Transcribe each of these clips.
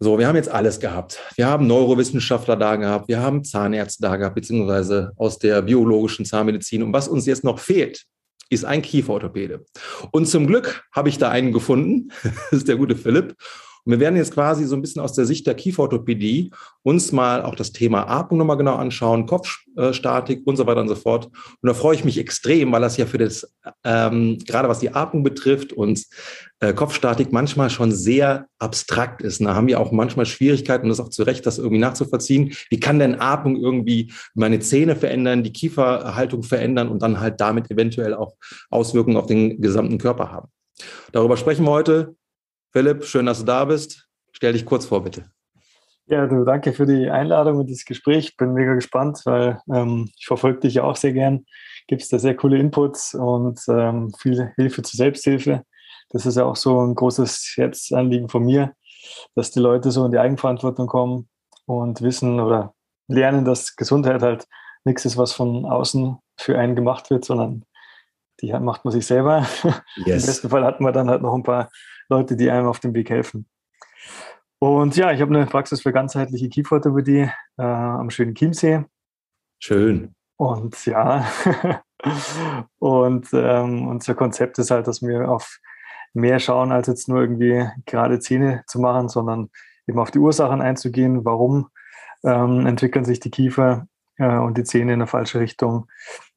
So, wir haben jetzt alles gehabt. Wir haben Neurowissenschaftler da gehabt, wir haben Zahnärzte da gehabt, beziehungsweise aus der biologischen Zahnmedizin. Und was uns jetzt noch fehlt, ist ein Kieferorthopäde. Und zum Glück habe ich da einen gefunden. Das ist der gute Philipp. Und wir werden jetzt quasi so ein bisschen aus der Sicht der Kieferorthopädie uns mal auch das Thema Atmung nochmal genau anschauen, Kopfstatik und so weiter und so fort. Und da freue ich mich extrem, weil das ja für das, ähm, gerade was die Atmung betrifft und äh, Kopfstatik manchmal schon sehr abstrakt ist. Und da haben wir auch manchmal Schwierigkeiten, und das auch zu Recht, das irgendwie nachzuvollziehen. Wie kann denn Atmung irgendwie meine Zähne verändern, die Kieferhaltung verändern und dann halt damit eventuell auch Auswirkungen auf den gesamten Körper haben? Darüber sprechen wir heute. Philipp, schön, dass du da bist. Stell dich kurz vor, bitte. Ja, du, danke für die Einladung und das Gespräch. Bin mega gespannt, weil ähm, ich verfolge dich ja auch sehr gern. Gibst da sehr coole Inputs und ähm, viel Hilfe zur Selbsthilfe. Das ist ja auch so ein großes Herzanliegen von mir, dass die Leute so in die Eigenverantwortung kommen und wissen oder lernen, dass Gesundheit halt nichts ist, was von außen für einen gemacht wird, sondern die macht man sich selber. Yes. Im besten Fall hat man dann halt noch ein paar Leute, die einem auf dem Weg helfen. Und ja, ich habe eine Praxis für ganzheitliche Kieferorthopädie äh, am schönen Chiemsee. Schön. Und ja, und ähm, unser Konzept ist halt, dass wir auf mehr schauen, als jetzt nur irgendwie gerade Zähne zu machen, sondern eben auf die Ursachen einzugehen. Warum ähm, entwickeln sich die Kiefer äh, und die Zähne in eine falsche Richtung?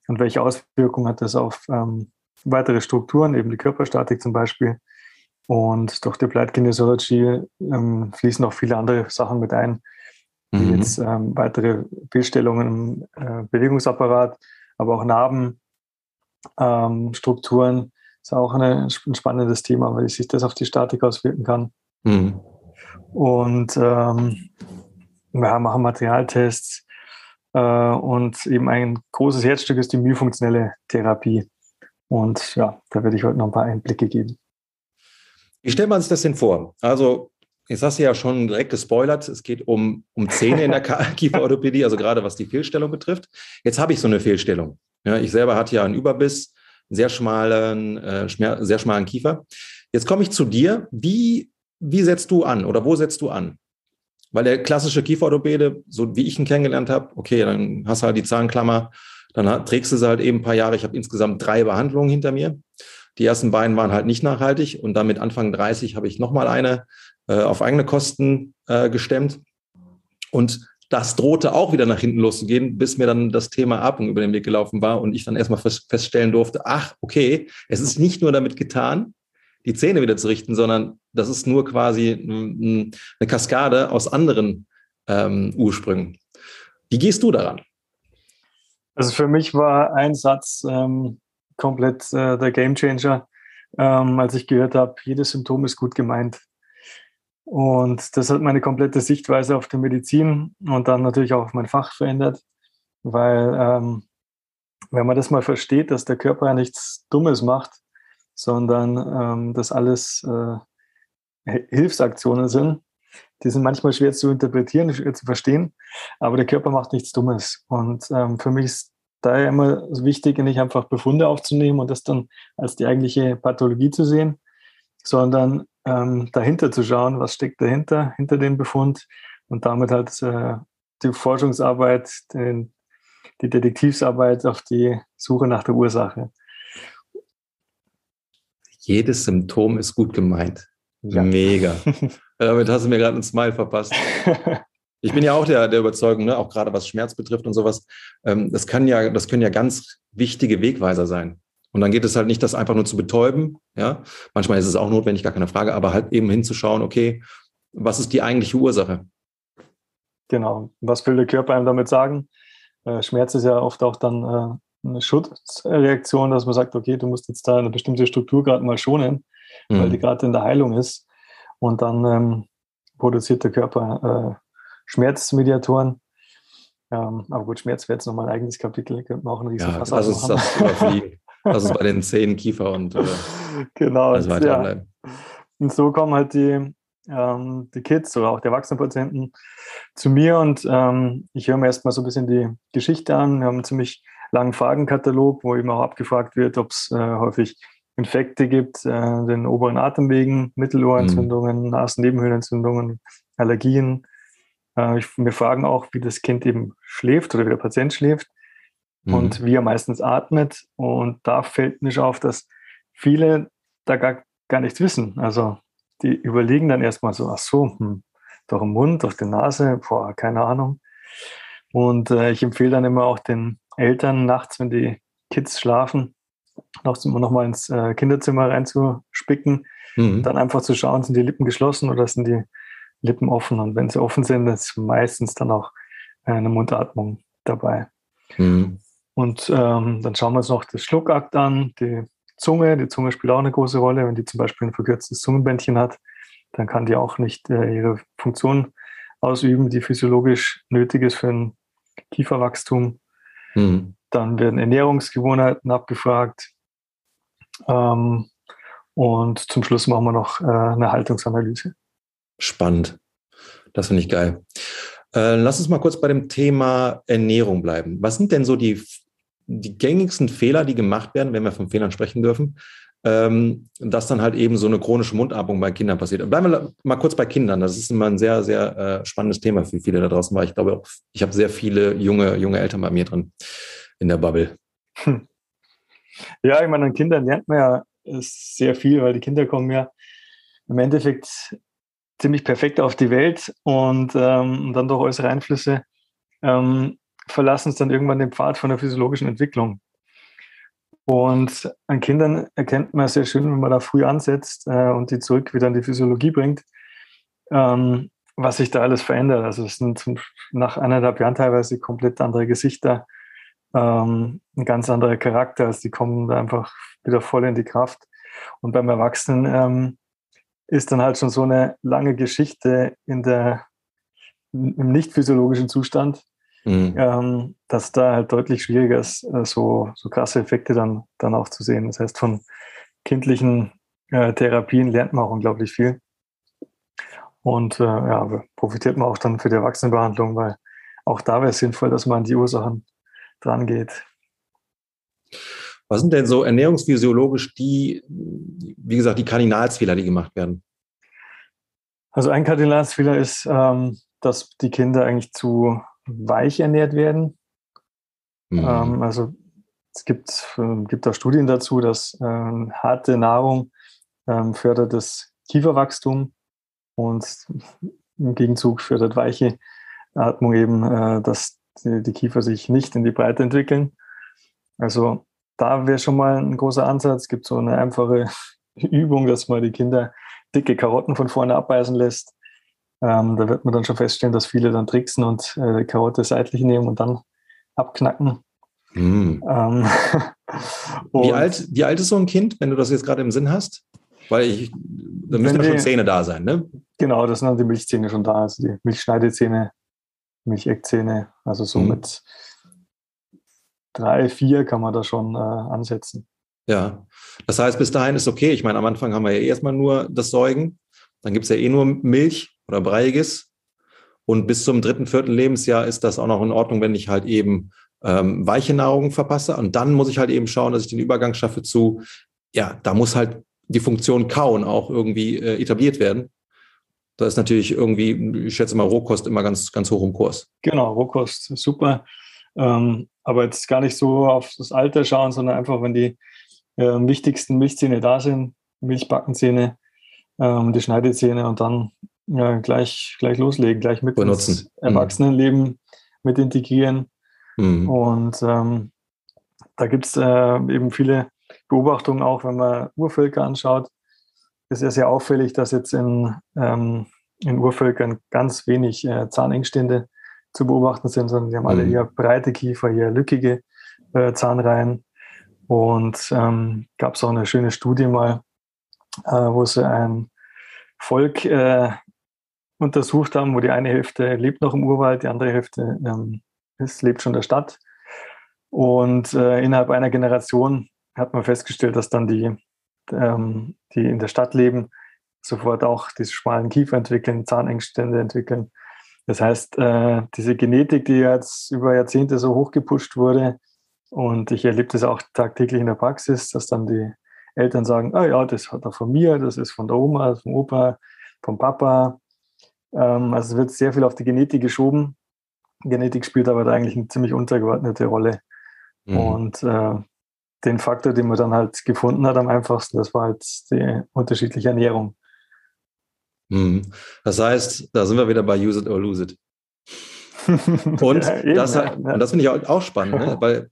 Und welche Auswirkungen hat das auf ähm, weitere Strukturen, eben die Körperstatik zum Beispiel? Und durch die Kinesiology ähm, fließen auch viele andere Sachen mit ein, wie mhm. jetzt ähm, weitere Bildstellungen im äh, Bewegungsapparat, aber auch Narbenstrukturen. Ähm, ist auch eine, ein spannendes Thema, weil sich das auf die Statik auswirken kann. Mhm. Und ähm, wir machen Materialtests äh, und eben ein großes Herzstück ist die myfunktionelle Therapie. Und ja, da werde ich heute noch ein paar Einblicke geben. Wie stellt man sich das denn vor? Also, jetzt hast du ja schon direkt gespoilert, es geht um, um Zähne in der Kieferorthopädie, also gerade was die Fehlstellung betrifft. Jetzt habe ich so eine Fehlstellung. Ja, ich selber hatte ja einen Überbiss, einen sehr schmalen, äh, sehr schmalen Kiefer. Jetzt komme ich zu dir. Wie, wie setzt du an oder wo setzt du an? Weil der klassische Kieferorthopäde, so wie ich ihn kennengelernt habe, okay, dann hast du halt die Zahnklammer, dann trägst du sie halt eben ein paar Jahre. Ich habe insgesamt drei Behandlungen hinter mir. Die ersten beiden waren halt nicht nachhaltig und dann mit Anfang 30 habe ich nochmal eine äh, auf eigene Kosten äh, gestemmt. Und das drohte auch wieder nach hinten loszugehen, bis mir dann das Thema Atmung über den Weg gelaufen war und ich dann erstmal feststellen durfte, ach, okay, es ist nicht nur damit getan, die Zähne wieder zu richten, sondern das ist nur quasi eine Kaskade aus anderen ähm, Ursprüngen. Wie gehst du daran? Also für mich war ein Satz ähm, komplett äh, der Gamechanger, ähm, als ich gehört habe, jedes Symptom ist gut gemeint. Und das hat meine komplette Sichtweise auf die Medizin und dann natürlich auch auf mein Fach verändert, weil ähm, wenn man das mal versteht, dass der Körper ja nichts Dummes macht, sondern ähm, dass alles äh, Hilfsaktionen sind, die sind manchmal schwer zu interpretieren, schwer zu verstehen, aber der Körper macht nichts Dummes. Und ähm, für mich ist daher immer wichtig, nicht einfach Befunde aufzunehmen und das dann als die eigentliche Pathologie zu sehen, sondern ähm, dahinter zu schauen, was steckt dahinter, hinter dem Befund und damit halt äh, die Forschungsarbeit, den, die Detektivsarbeit auf die Suche nach der Ursache. Jedes Symptom ist gut gemeint. Ja. Mega. Damit hast du mir gerade einen Smile verpasst. Ich bin ja auch der, der Überzeugung, ne, auch gerade was Schmerz betrifft und sowas, ähm, das, kann ja, das können ja ganz wichtige Wegweiser sein. Und dann geht es halt nicht, das einfach nur zu betäuben. Ja, manchmal ist es auch notwendig, gar keine Frage, aber halt eben hinzuschauen, okay, was ist die eigentliche Ursache? Genau. Was will der Körper einem damit sagen? Äh, Schmerz ist ja oft auch dann äh, eine Schutzreaktion, dass man sagt, okay, du musst jetzt da eine bestimmte Struktur gerade mal schonen, mhm. weil die gerade in der Heilung ist. Und dann ähm, produziert der Körper äh, Schmerzmediatoren. Ähm, aber gut, Schmerz wäre jetzt nochmal ein eigenes Kapitel, könnte man auch ein riesen ja, Fass das ist. Das ist bei den Zähnen, Kiefer und äh, genau, also weiter ja. Und so kommen halt die, ähm, die Kids oder auch die Erwachsenenpatienten zu mir und ähm, ich höre mir erstmal so ein bisschen die Geschichte an. Wir haben einen ziemlich langen Fragenkatalog, wo eben auch abgefragt wird, ob es äh, häufig Infekte gibt, äh, den oberen Atemwegen, Mittelohrentzündungen, mhm. Nasennebenhöhlenentzündungen, Allergien. Äh, ich, wir fragen auch, wie das Kind eben schläft oder wie der Patient schläft mhm. und wie er meistens atmet. Und da fällt mir auf, dass viele da gar, gar nichts wissen. Also die überlegen dann erstmal so, ach so, hm, durch den Mund, durch die Nase, boah, keine Ahnung. Und äh, ich empfehle dann immer auch den Eltern nachts, wenn die Kids schlafen, noch, noch mal ins äh, Kinderzimmer reinzuspicken, mhm. dann einfach zu schauen, sind die Lippen geschlossen oder sind die Lippen offen. Und wenn sie offen sind, ist meistens dann auch äh, eine Mundatmung dabei. Mhm. Und ähm, dann schauen wir uns noch das Schluckakt an, die Zunge. Die Zunge spielt auch eine große Rolle. Wenn die zum Beispiel ein verkürztes Zungenbändchen hat, dann kann die auch nicht äh, ihre Funktion ausüben, die physiologisch nötig ist für ein Kieferwachstum. Mhm. Dann werden Ernährungsgewohnheiten abgefragt. Ähm, und zum Schluss machen wir noch äh, eine Haltungsanalyse. Spannend. Das finde ich geil. Äh, lass uns mal kurz bei dem Thema Ernährung bleiben. Was sind denn so die, die gängigsten Fehler, die gemacht werden, wenn wir von Fehlern sprechen dürfen, ähm, dass dann halt eben so eine chronische Mundatmung bei Kindern passiert. Bleiben wir mal kurz bei Kindern. Das ist immer ein sehr, sehr äh, spannendes Thema für viele da draußen, weil ich glaube, ich habe sehr viele junge, junge Eltern bei mir drin in der Bubble. Hm. Ja, ich meine, an Kindern lernt man ja sehr viel, weil die Kinder kommen ja im Endeffekt ziemlich perfekt auf die Welt und, ähm, dann durch äußere Einflüsse ähm, verlassen es dann irgendwann den Pfad von der physiologischen Entwicklung. Und an Kindern erkennt man sehr schön, wenn man da früh ansetzt äh, und die zurück wieder in die Physiologie bringt, ähm, was sich da alles verändert. Also es sind zum, nach eineinhalb Jahren teilweise komplett andere Gesichter, ähm, ein ganz anderer Charakter. Also die kommen da einfach wieder voll in die Kraft. Und beim Erwachsenen ähm, ist dann halt schon so eine lange Geschichte in der, im nicht physiologischen Zustand, mhm. ähm, dass da halt deutlich schwieriger ist, äh, so, so krasse Effekte dann, dann auch zu sehen. Das heißt, von kindlichen äh, Therapien lernt man auch unglaublich viel. Und äh, ja, profitiert man auch dann für die Erwachsenenbehandlung, weil auch da wäre es sinnvoll, dass man an die Ursachen dran geht. Was sind denn so ernährungsphysiologisch die, wie gesagt, die Kardinalsfehler, die gemacht werden? Also ein Kardinalsfehler ist, ähm, dass die Kinder eigentlich zu weich ernährt werden. Mhm. Ähm, also es gibt, äh, gibt da Studien dazu, dass ähm, harte Nahrung ähm, fördert das Kieferwachstum und im Gegenzug fördert weiche Atmung eben, äh, dass die, die Kiefer sich nicht in die Breite entwickeln. Also da wäre schon mal ein großer Ansatz. Es gibt so eine einfache Übung, dass man die Kinder dicke Karotten von vorne abbeißen lässt. Ähm, da wird man dann schon feststellen, dass viele dann tricksen und äh, die Karotte seitlich nehmen und dann abknacken. Mm. Ähm, wie, alt, wie alt ist so ein Kind, wenn du das jetzt gerade im Sinn hast? Weil ich, da müssen ja schon Zähne da sein, ne? Genau, das sind dann die Milchzähne schon da, also die Milchschneidezähne, Milcheckzähne, also so mm. mit drei, vier kann man da schon äh, ansetzen. Ja, das heißt, bis dahin ist okay. Ich meine, am Anfang haben wir ja erstmal nur das Säugen. Dann gibt es ja eh nur Milch oder Breiiges. Und bis zum dritten, vierten Lebensjahr ist das auch noch in Ordnung, wenn ich halt eben ähm, weiche Nahrung verpasse. Und dann muss ich halt eben schauen, dass ich den Übergang schaffe zu, ja, da muss halt die Funktion Kauen auch irgendwie äh, etabliert werden. Da ist natürlich irgendwie, ich schätze mal, Rohkost immer ganz, ganz hoch im Kurs. Genau, Rohkost, super. Ähm, aber jetzt gar nicht so auf das Alter schauen, sondern einfach, wenn die äh, wichtigsten Milchzähne da sind, Milchbackenzähne, ähm, die Schneidezähne und dann ja, gleich, gleich loslegen, gleich mit Benutzen. ins mhm. Erwachsenenleben mhm. mit integrieren. Mhm. Und ähm, da gibt es äh, eben viele Beobachtungen, auch wenn man Urvölker anschaut. ist ja sehr auffällig, dass jetzt in, ähm, in Urvölkern ganz wenig äh, Zahnengstände zu beobachten sind, sondern die haben alle mhm. eher breite Kiefer, eher lückige äh, Zahnreihen. Und ähm, gab es auch eine schöne Studie mal, äh, wo sie ein Volk äh, untersucht haben, wo die eine Hälfte lebt noch im Urwald, die andere Hälfte ähm, ist, lebt schon in der Stadt. Und äh, innerhalb einer Generation hat man festgestellt, dass dann die, ähm, die in der Stadt leben, sofort auch diese schmalen Kiefer entwickeln, Zahnengstände entwickeln. Das heißt, äh, diese Genetik, die jetzt über Jahrzehnte so hochgepusht wurde, und ich erlebe das auch tagtäglich in der Praxis, dass dann die Eltern sagen, ah ja, das hat er von mir, das ist von der Oma, vom Opa, vom Papa. Ähm, also es wird sehr viel auf die Genetik geschoben. Genetik spielt aber da eigentlich eine ziemlich untergeordnete Rolle. Mhm. Und äh, den Faktor, den man dann halt gefunden hat am einfachsten, das war halt die unterschiedliche Ernährung. Mhm. Das heißt, da sind wir wieder bei Use it or lose it. Und, ja, das, ja. das finde ich auch, spannend, ne? weil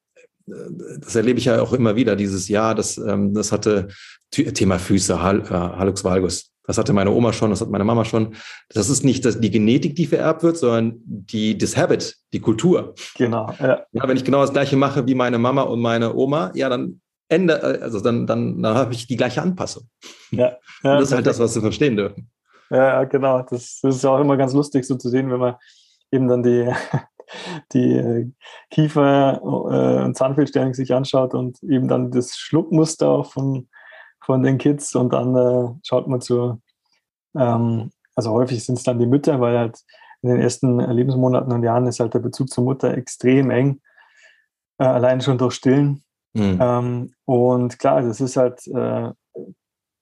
äh, das erlebe ich ja auch immer wieder dieses Jahr, das, ähm, das hatte Thema Füße, äh, Halux valgus. Das hatte meine Oma schon, das hat meine Mama schon. Das ist nicht die Genetik, die vererbt wird, sondern die, das Habit, die Kultur. Genau. Ja. ja. wenn ich genau das Gleiche mache wie meine Mama und meine Oma, ja, dann ändere, also dann, dann, dann habe ich die gleiche Anpassung. Ja. ja das ist halt das, was wir verstehen dürfen. Ja, genau. Das, das ist auch immer ganz lustig so zu sehen, wenn man eben dann die, die äh, Kiefer- äh, und Zahnfehlstellung sich anschaut und eben dann das Schluckmuster auch von, von den Kids und dann äh, schaut man zu, ähm, also häufig sind es dann die Mütter, weil halt in den ersten Lebensmonaten und Jahren ist halt der Bezug zur Mutter extrem eng, äh, allein schon durch Stillen. Mhm. Ähm, und klar, das ist halt äh,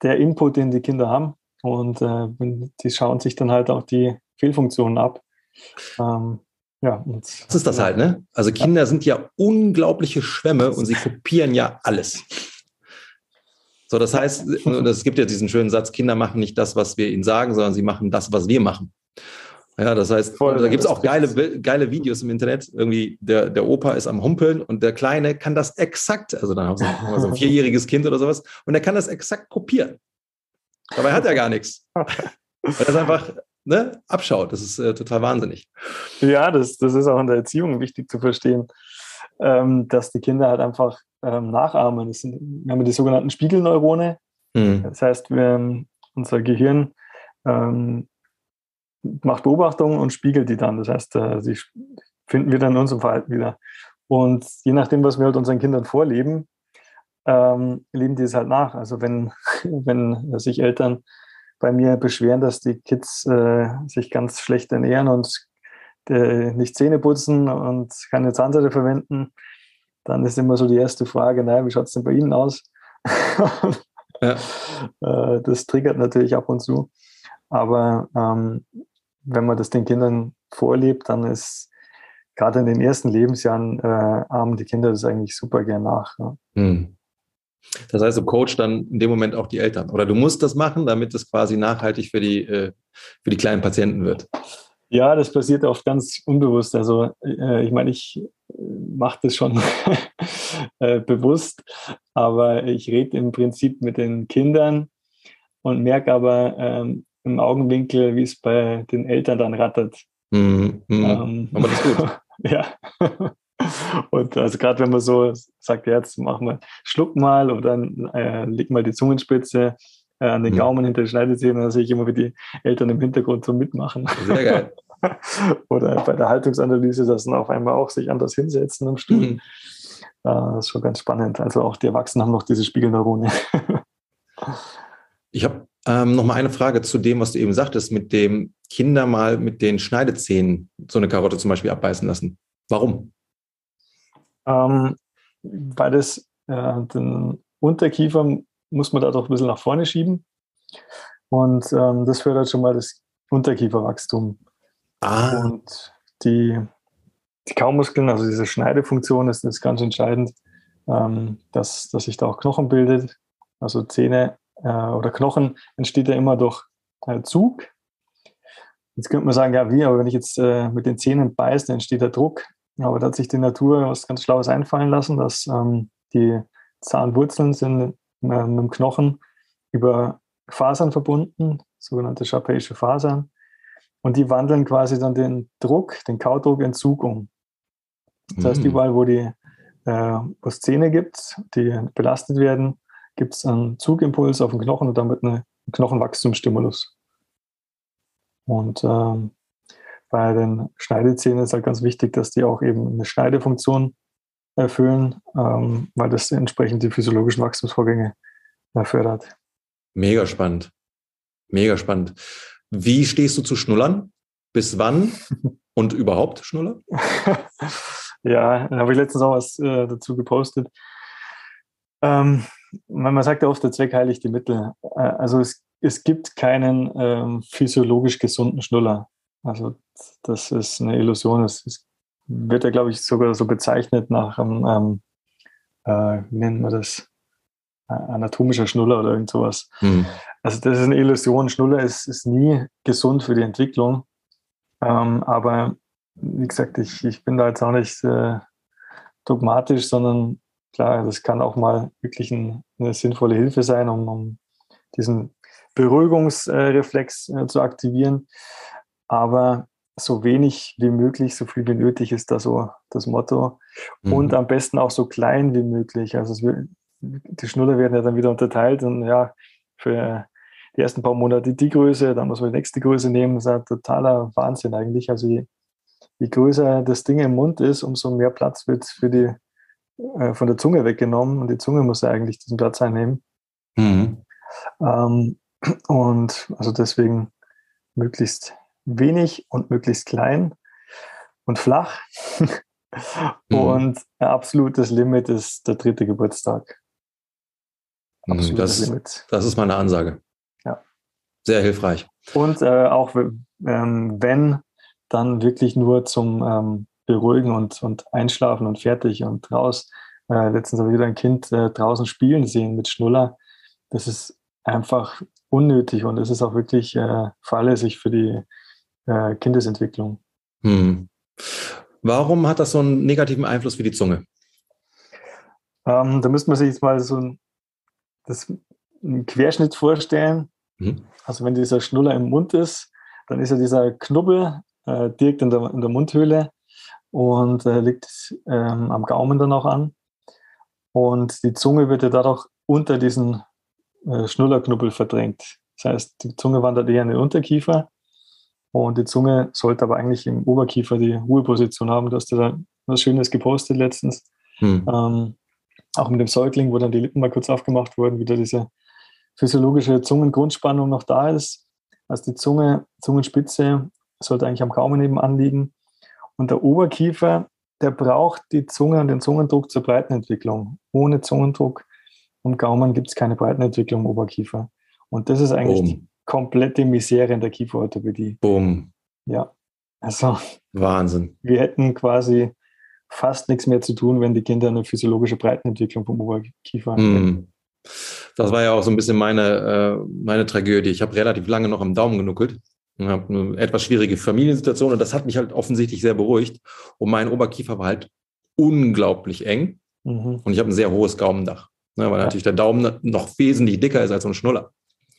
der Input, den die Kinder haben und äh, die schauen sich dann halt auch die Fehlfunktionen ab. Ähm, ja, und, das ist das halt, ne? Also Kinder ja. sind ja unglaubliche Schwämme und sie kopieren ja alles. So, das heißt, es gibt ja diesen schönen Satz, Kinder machen nicht das, was wir ihnen sagen, sondern sie machen das, was wir machen. Ja, das heißt, Voll, da gibt es auch geile, geile Videos im Internet. Irgendwie der, der Opa ist am Humpeln und der Kleine kann das exakt, also dann haben wir so ein vierjähriges Kind oder sowas, und er kann das exakt kopieren. Dabei hat er gar nichts. Weil das einfach ne, abschaut. Das ist äh, total wahnsinnig. Ja, das, das ist auch in der Erziehung wichtig zu verstehen, ähm, dass die Kinder halt einfach ähm, nachahmen. Das sind, wir haben die sogenannten Spiegelneurone. Mhm. Das heißt, wir, unser Gehirn ähm, macht Beobachtungen und spiegelt die dann. Das heißt, äh, sie finden wir dann in unserem Verhalten wieder. Und je nachdem, was wir halt unseren Kindern vorleben, ähm, leben die es halt nach. Also wenn, wenn sich Eltern bei mir beschweren, dass die Kids äh, sich ganz schlecht ernähren und äh, nicht Zähne putzen und keine Zahnseide verwenden, dann ist immer so die erste Frage, naja, wie schaut es denn bei Ihnen aus? ja. äh, das triggert natürlich ab und zu. Aber ähm, wenn man das den Kindern vorlebt, dann ist gerade in den ersten Lebensjahren äh, ahmen die Kinder das eigentlich super gern nach. Ja. Hm. Das heißt, du coachst dann in dem Moment auch die Eltern. Oder du musst das machen, damit es quasi nachhaltig für die, äh, für die kleinen Patienten wird. Ja, das passiert oft ganz unbewusst. Also äh, ich meine, ich äh, mache das schon bewusst, aber ich rede im Prinzip mit den Kindern und merke aber ähm, im Augenwinkel, wie es bei den Eltern dann rattert. Mhm, mh. ähm, aber das ist gut. ja. Und also gerade wenn man so sagt, jetzt machen wir, schluck mal oder äh, leg mal die Zungenspitze äh, an den. Gaumen hinter die Schneidezähne, dann sehe ich immer, wie die Eltern im Hintergrund so mitmachen. Sehr geil. oder bei der Haltungsanalyse, dass dann auf einmal auch sich anders hinsetzen am Stuhl. Mhm. Das ist schon ganz spannend. Also auch die Erwachsenen haben noch diese Spiegelneurone. ich habe ähm, noch mal eine Frage zu dem, was du eben sagtest, mit dem Kinder mal mit den Schneidezähnen so eine Karotte zum Beispiel abbeißen lassen. Warum? Ähm, weil das äh, den Unterkiefer muss man da doch ein bisschen nach vorne schieben. Und ähm, das fördert schon mal das Unterkieferwachstum. Ah. Und die, die Kaumuskeln, also diese Schneidefunktion, ist, ist ganz entscheidend, ähm, dass, dass sich da auch Knochen bildet. Also Zähne äh, oder Knochen entsteht ja immer durch äh, Zug. Jetzt könnte man sagen, ja, wie, aber wenn ich jetzt äh, mit den Zähnen beiße, dann entsteht der Druck. Aber da hat sich die Natur was ganz Schlaues einfallen lassen, dass ähm, die Zahnwurzeln sind äh, mit dem Knochen über Fasern verbunden, sogenannte Schapeische Fasern. Und die wandeln quasi dann den Druck, den Kaudruck in Zug um. Das heißt, mhm. überall, wo die äh, wo es Zähne gibt, die belastet werden, gibt es einen Zugimpuls auf den Knochen und damit einen Knochenwachstumsstimulus. Und ähm, bei den Schneidezähnen ist halt ganz wichtig, dass die auch eben eine Schneidefunktion erfüllen, ähm, weil das entsprechend die physiologischen Wachstumsvorgänge fördert. Mega spannend. Mega spannend. Wie stehst du zu Schnullern? Bis wann und überhaupt Schnuller? ja, da habe ich letztens auch was äh, dazu gepostet. Ähm, man sagt ja oft, der Zweck heiligt die Mittel. Äh, also es es gibt keinen ähm, physiologisch gesunden Schnuller. Also das ist eine Illusion. Es wird ja, glaube ich, sogar so bezeichnet nach einem, ähm, äh, wie nennt man das, anatomischer Schnuller oder irgend sowas. Mhm. Also das ist eine Illusion. Schnuller ist, ist nie gesund für die Entwicklung. Ähm, aber wie gesagt, ich, ich bin da jetzt auch nicht äh, dogmatisch, sondern klar, das kann auch mal wirklich ein, eine sinnvolle Hilfe sein, um, um diesen Beruhigungsreflex äh, zu aktivieren. Aber so wenig wie möglich, so viel wie nötig ist da so das Motto. Mhm. Und am besten auch so klein wie möglich. Also will, die Schnuller werden ja dann wieder unterteilt und ja, für die ersten paar Monate die Größe, dann muss man die nächste Größe nehmen. Das ist ein totaler Wahnsinn eigentlich. Also je, je größer das Ding im Mund ist, umso mehr Platz wird für die äh, von der Zunge weggenommen und die Zunge muss ja eigentlich diesen Platz einnehmen. Mhm. Ähm, und also deswegen möglichst wenig und möglichst klein und flach. mhm. Und ein absolutes Limit ist der dritte Geburtstag. Mhm, das, Limit. das ist meine Ansage. Ja. Sehr hilfreich. Und äh, auch ähm, wenn, dann wirklich nur zum ähm, Beruhigen und, und Einschlafen und fertig und raus. Äh, letztens habe ich wieder ein Kind äh, draußen spielen sehen mit Schnuller. Das ist einfach unnötig und es ist auch wirklich äh, fahrlässig für die äh, Kindesentwicklung. Hm. Warum hat das so einen negativen Einfluss für die Zunge? Ähm, da müsste man sich jetzt mal so ein, das, einen Querschnitt vorstellen. Mhm. Also wenn dieser Schnuller im Mund ist, dann ist ja dieser Knubbel äh, direkt in der, in der Mundhöhle und äh, liegt ähm, am Gaumen dann auch an. Und die Zunge wird ja dadurch unter diesen äh, Schnullerknubbel verdrängt. Das heißt, die Zunge wandert eher in den Unterkiefer und die Zunge sollte aber eigentlich im Oberkiefer die Ruheposition haben. Du hast da was Schönes gepostet letztens. Hm. Ähm, auch mit dem Säugling, wo dann die Lippen mal kurz aufgemacht wurden, wieder diese physiologische Zungengrundspannung noch da ist. Also die Zunge, Zungenspitze sollte eigentlich am Gaumen nebenan liegen. Und der Oberkiefer, der braucht die Zunge und den Zungendruck zur Breitenentwicklung. Ohne Zungendruck und Gaumen gibt es keine Breitenentwicklung im Oberkiefer. Und das ist eigentlich Boom. Komplette Misere in der Kieferorthopädie. Boom. Ja. Also. Wahnsinn. Wir hätten quasi fast nichts mehr zu tun, wenn die Kinder eine physiologische Breitenentwicklung vom Oberkiefer haben. Mm. Das war ja auch so ein bisschen meine, äh, meine Tragödie. Ich habe relativ lange noch am Daumen genuckelt und habe eine etwas schwierige Familiensituation und das hat mich halt offensichtlich sehr beruhigt. Und mein Oberkiefer war halt unglaublich eng mhm. und ich habe ein sehr hohes Gaumendach, ne, weil ja. natürlich der Daumen noch wesentlich dicker ist als so ein Schnuller.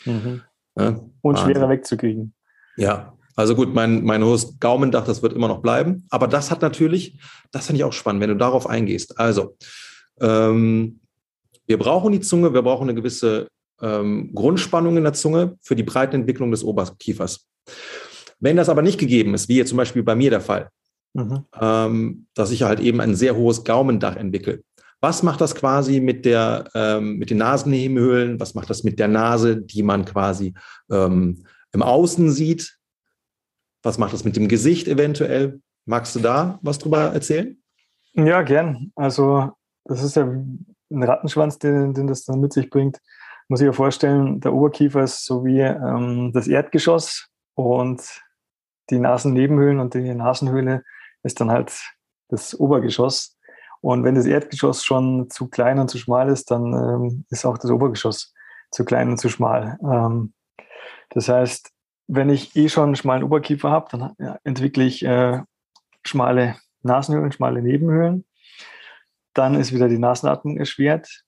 Mhm. Ja, und schwerer wegzukriegen. Ja, also gut, mein, mein hohes Gaumendach, das wird immer noch bleiben. Aber das hat natürlich, das finde ich auch spannend, wenn du darauf eingehst. Also, ähm, wir brauchen die Zunge, wir brauchen eine gewisse ähm, Grundspannung in der Zunge für die Breitenentwicklung des Oberkiefers. Wenn das aber nicht gegeben ist, wie jetzt zum Beispiel bei mir der Fall, mhm. ähm, dass ich halt eben ein sehr hohes Gaumendach entwickle, was macht das quasi mit, der, ähm, mit den Nasennebenhöhlen? Was macht das mit der Nase, die man quasi ähm, im Außen sieht? Was macht das mit dem Gesicht eventuell? Magst du da was drüber erzählen? Ja, gern. Also, das ist ja ein Rattenschwanz, den, den das dann mit sich bringt. Muss ich mir vorstellen, der Oberkiefer ist so wie ähm, das Erdgeschoss und die Nasennebenhöhlen und die Nasenhöhle ist dann halt das Obergeschoss. Und wenn das Erdgeschoss schon zu klein und zu schmal ist, dann ähm, ist auch das Obergeschoss zu klein und zu schmal. Ähm, das heißt, wenn ich eh schon einen schmalen Oberkiefer habe, dann ja, entwickle ich äh, schmale Nasenhöhlen, schmale Nebenhöhlen. Dann ist wieder die Nasenatmung erschwert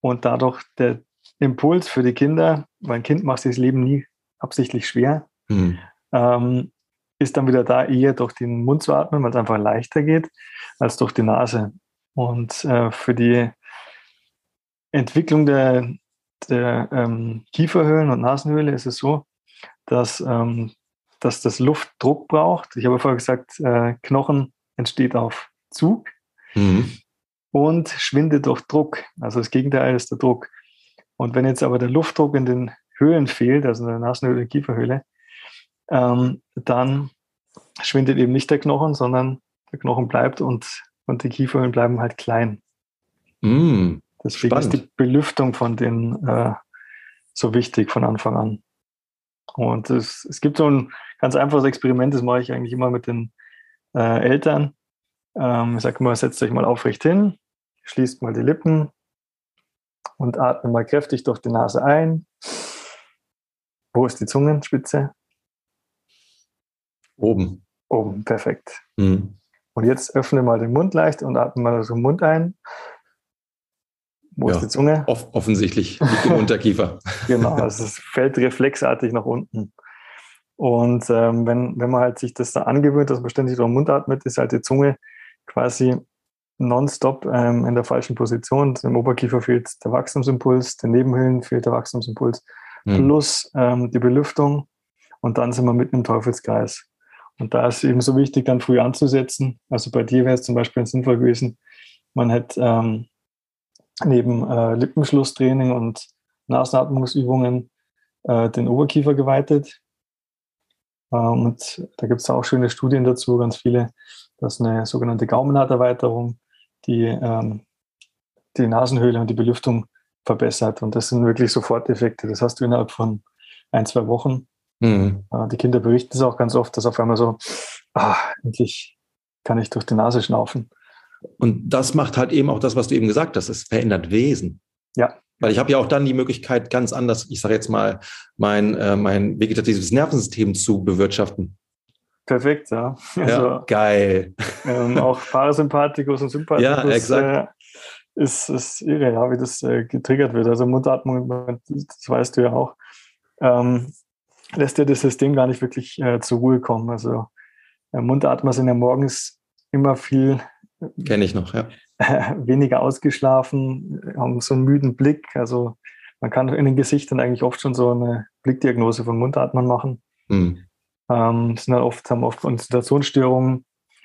und dadurch der Impuls für die Kinder, weil ein Kind macht sich das Leben nie absichtlich schwer, mhm. ähm, ist dann wieder da, eher durch den Mund zu atmen, weil es einfach leichter geht, als durch die Nase. Und äh, für die Entwicklung der, der ähm, Kieferhöhlen und Nasenhöhle ist es so, dass, ähm, dass das Luftdruck braucht. Ich habe vorher gesagt, äh, Knochen entsteht auf Zug mhm. und schwindet durch Druck. Also das Gegenteil ist der Druck. Und wenn jetzt aber der Luftdruck in den Höhlen fehlt, also in der Nasenhöhle und Kieferhöhle, ähm, dann schwindet eben nicht der Knochen, sondern der Knochen bleibt und und die Kieferhöhlen bleiben halt klein. Mm, Deswegen spannend. ist die Belüftung von denen äh, so wichtig von Anfang an. Und es, es gibt so ein ganz einfaches Experiment, das mache ich eigentlich immer mit den äh, Eltern. Ähm, ich sage mal, setzt euch mal aufrecht hin, schließt mal die Lippen und atmet mal kräftig durch die Nase ein. Wo ist die Zungenspitze? Oben. Oben, perfekt. Mhm. Und jetzt öffne mal den Mund leicht und atme mal so den Mund ein. Wo ja, ist die Zunge? Off offensichtlich liegt im Unterkiefer. genau, also es fällt reflexartig nach unten. Und ähm, wenn, wenn man halt sich das da angewöhnt, dass man ständig durch den Mund atmet, ist halt die Zunge quasi nonstop ähm, in der falschen Position. Im Oberkiefer fehlt der Wachstumsimpuls, den Nebenhöhlen fehlt der Wachstumsimpuls, mhm. plus ähm, die Belüftung. Und dann sind wir mitten im Teufelskreis. Und da ist eben so wichtig, dann früh anzusetzen. Also bei dir wäre es zum Beispiel sinnvoll gewesen, man hätte ähm, neben äh, Lippenschlusstraining und Nasenatmungsübungen äh, den Oberkiefer geweitet. Ähm, und da gibt es auch schöne Studien dazu, ganz viele. Das ist eine sogenannte Gaumenharterweiterung, die ähm, die Nasenhöhle und die Belüftung verbessert. Und das sind wirklich Soforteffekte. Das hast du innerhalb von ein, zwei Wochen. Mhm. Die Kinder berichten es auch ganz oft, dass auf einmal so, ah, endlich kann ich durch die Nase schnaufen. Und das macht halt eben auch das, was du eben gesagt hast, es verändert Wesen. Ja. Weil ich habe ja auch dann die Möglichkeit, ganz anders, ich sage jetzt mal, mein, äh, mein vegetatives Nervensystem zu bewirtschaften. Perfekt, ja. Also, ja geil. Ähm, auch Parasympathikus und Sympathikus. Ja, exakt. Äh, ist, ist irre, ja, wie das äh, getriggert wird. Also Mundatmung, das weißt du ja auch. Ähm, lässt ja das System gar nicht wirklich äh, zur Ruhe kommen. Also äh, Mundatmer sind ja morgens immer viel Kenne ich noch, ja. weniger ausgeschlafen, haben so einen müden Blick. Also man kann in den Gesichtern eigentlich oft schon so eine Blickdiagnose von Mundatmern machen. Mhm. Ähm, sind halt oft, haben oft Konzentrationsstörungen.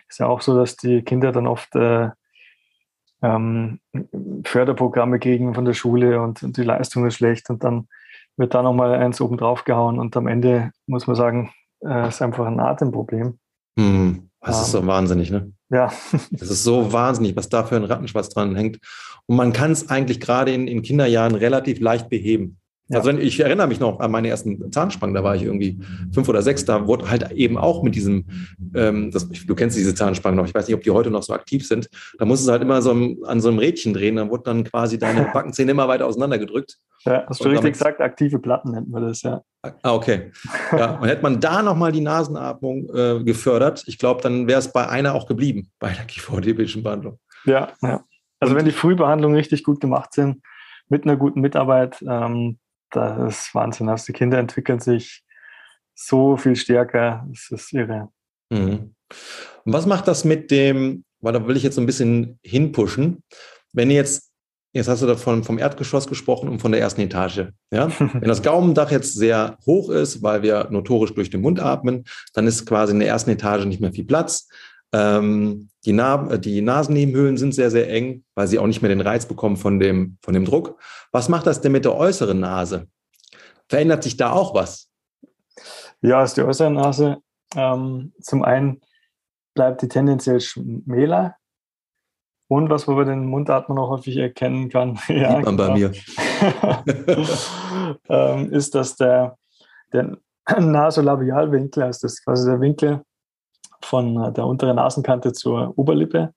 Ist ja auch so, dass die Kinder dann oft äh, ähm, Förderprogramme kriegen von der Schule und, und die Leistung ist schlecht und dann wird da nochmal eins oben drauf gehauen und am Ende muss man sagen, äh, ist einfach ein Atemproblem. Hm, das um, ist so ähm, wahnsinnig, ne? Ja. Das ist so wahnsinnig, was da für ein Rattenschwanz dran hängt. Und man kann es eigentlich gerade in, in Kinderjahren relativ leicht beheben. Ja. Also ich erinnere mich noch an meine ersten Zahnspangen, da war ich irgendwie fünf oder sechs, da wurde halt eben auch mit diesem, ähm, das, du kennst diese Zahnspangen noch, ich weiß nicht, ob die heute noch so aktiv sind, da musst du halt immer so an so einem Rädchen drehen, dann wurde dann quasi deine Backenzähne immer weiter auseinandergedrückt. Ja, hast du richtig gesagt, aktive Platten nennt man das, ja. Ah, okay. Ja, und hätte man da nochmal die Nasenatmung äh, gefördert, ich glaube, dann wäre es bei einer auch geblieben, bei der kivd Behandlung. Ja, ja. Also und, wenn die Frühbehandlungen richtig gut gemacht sind, mit einer guten Mitarbeit, ähm, das ist Wahnsinn. Also die Kinder entwickeln sich so viel stärker. Das ist irre. Mhm. Was macht das mit dem, weil da will ich jetzt so ein bisschen hinpushen, wenn jetzt, jetzt hast du davon vom Erdgeschoss gesprochen und von der ersten Etage. Ja? wenn das Gaumendach jetzt sehr hoch ist, weil wir notorisch durch den Mund atmen, dann ist quasi in der ersten Etage nicht mehr viel Platz. Ähm, die, Na die Nasennebenhöhlen sind sehr, sehr eng, weil sie auch nicht mehr den Reiz bekommen von dem, von dem Druck. Was macht das denn mit der äußeren Nase? Verändert sich da auch was? Ja, ist die äußere Nase. Ähm, zum einen bleibt die tendenziell schmäler. Und was man bei den Mundatmern auch häufig erkennen kann, ja, man bei mir. ähm, ist, dass der, der Nasolabialwinkel, also das ist quasi der Winkel von der unteren Nasenkante zur Oberlippe.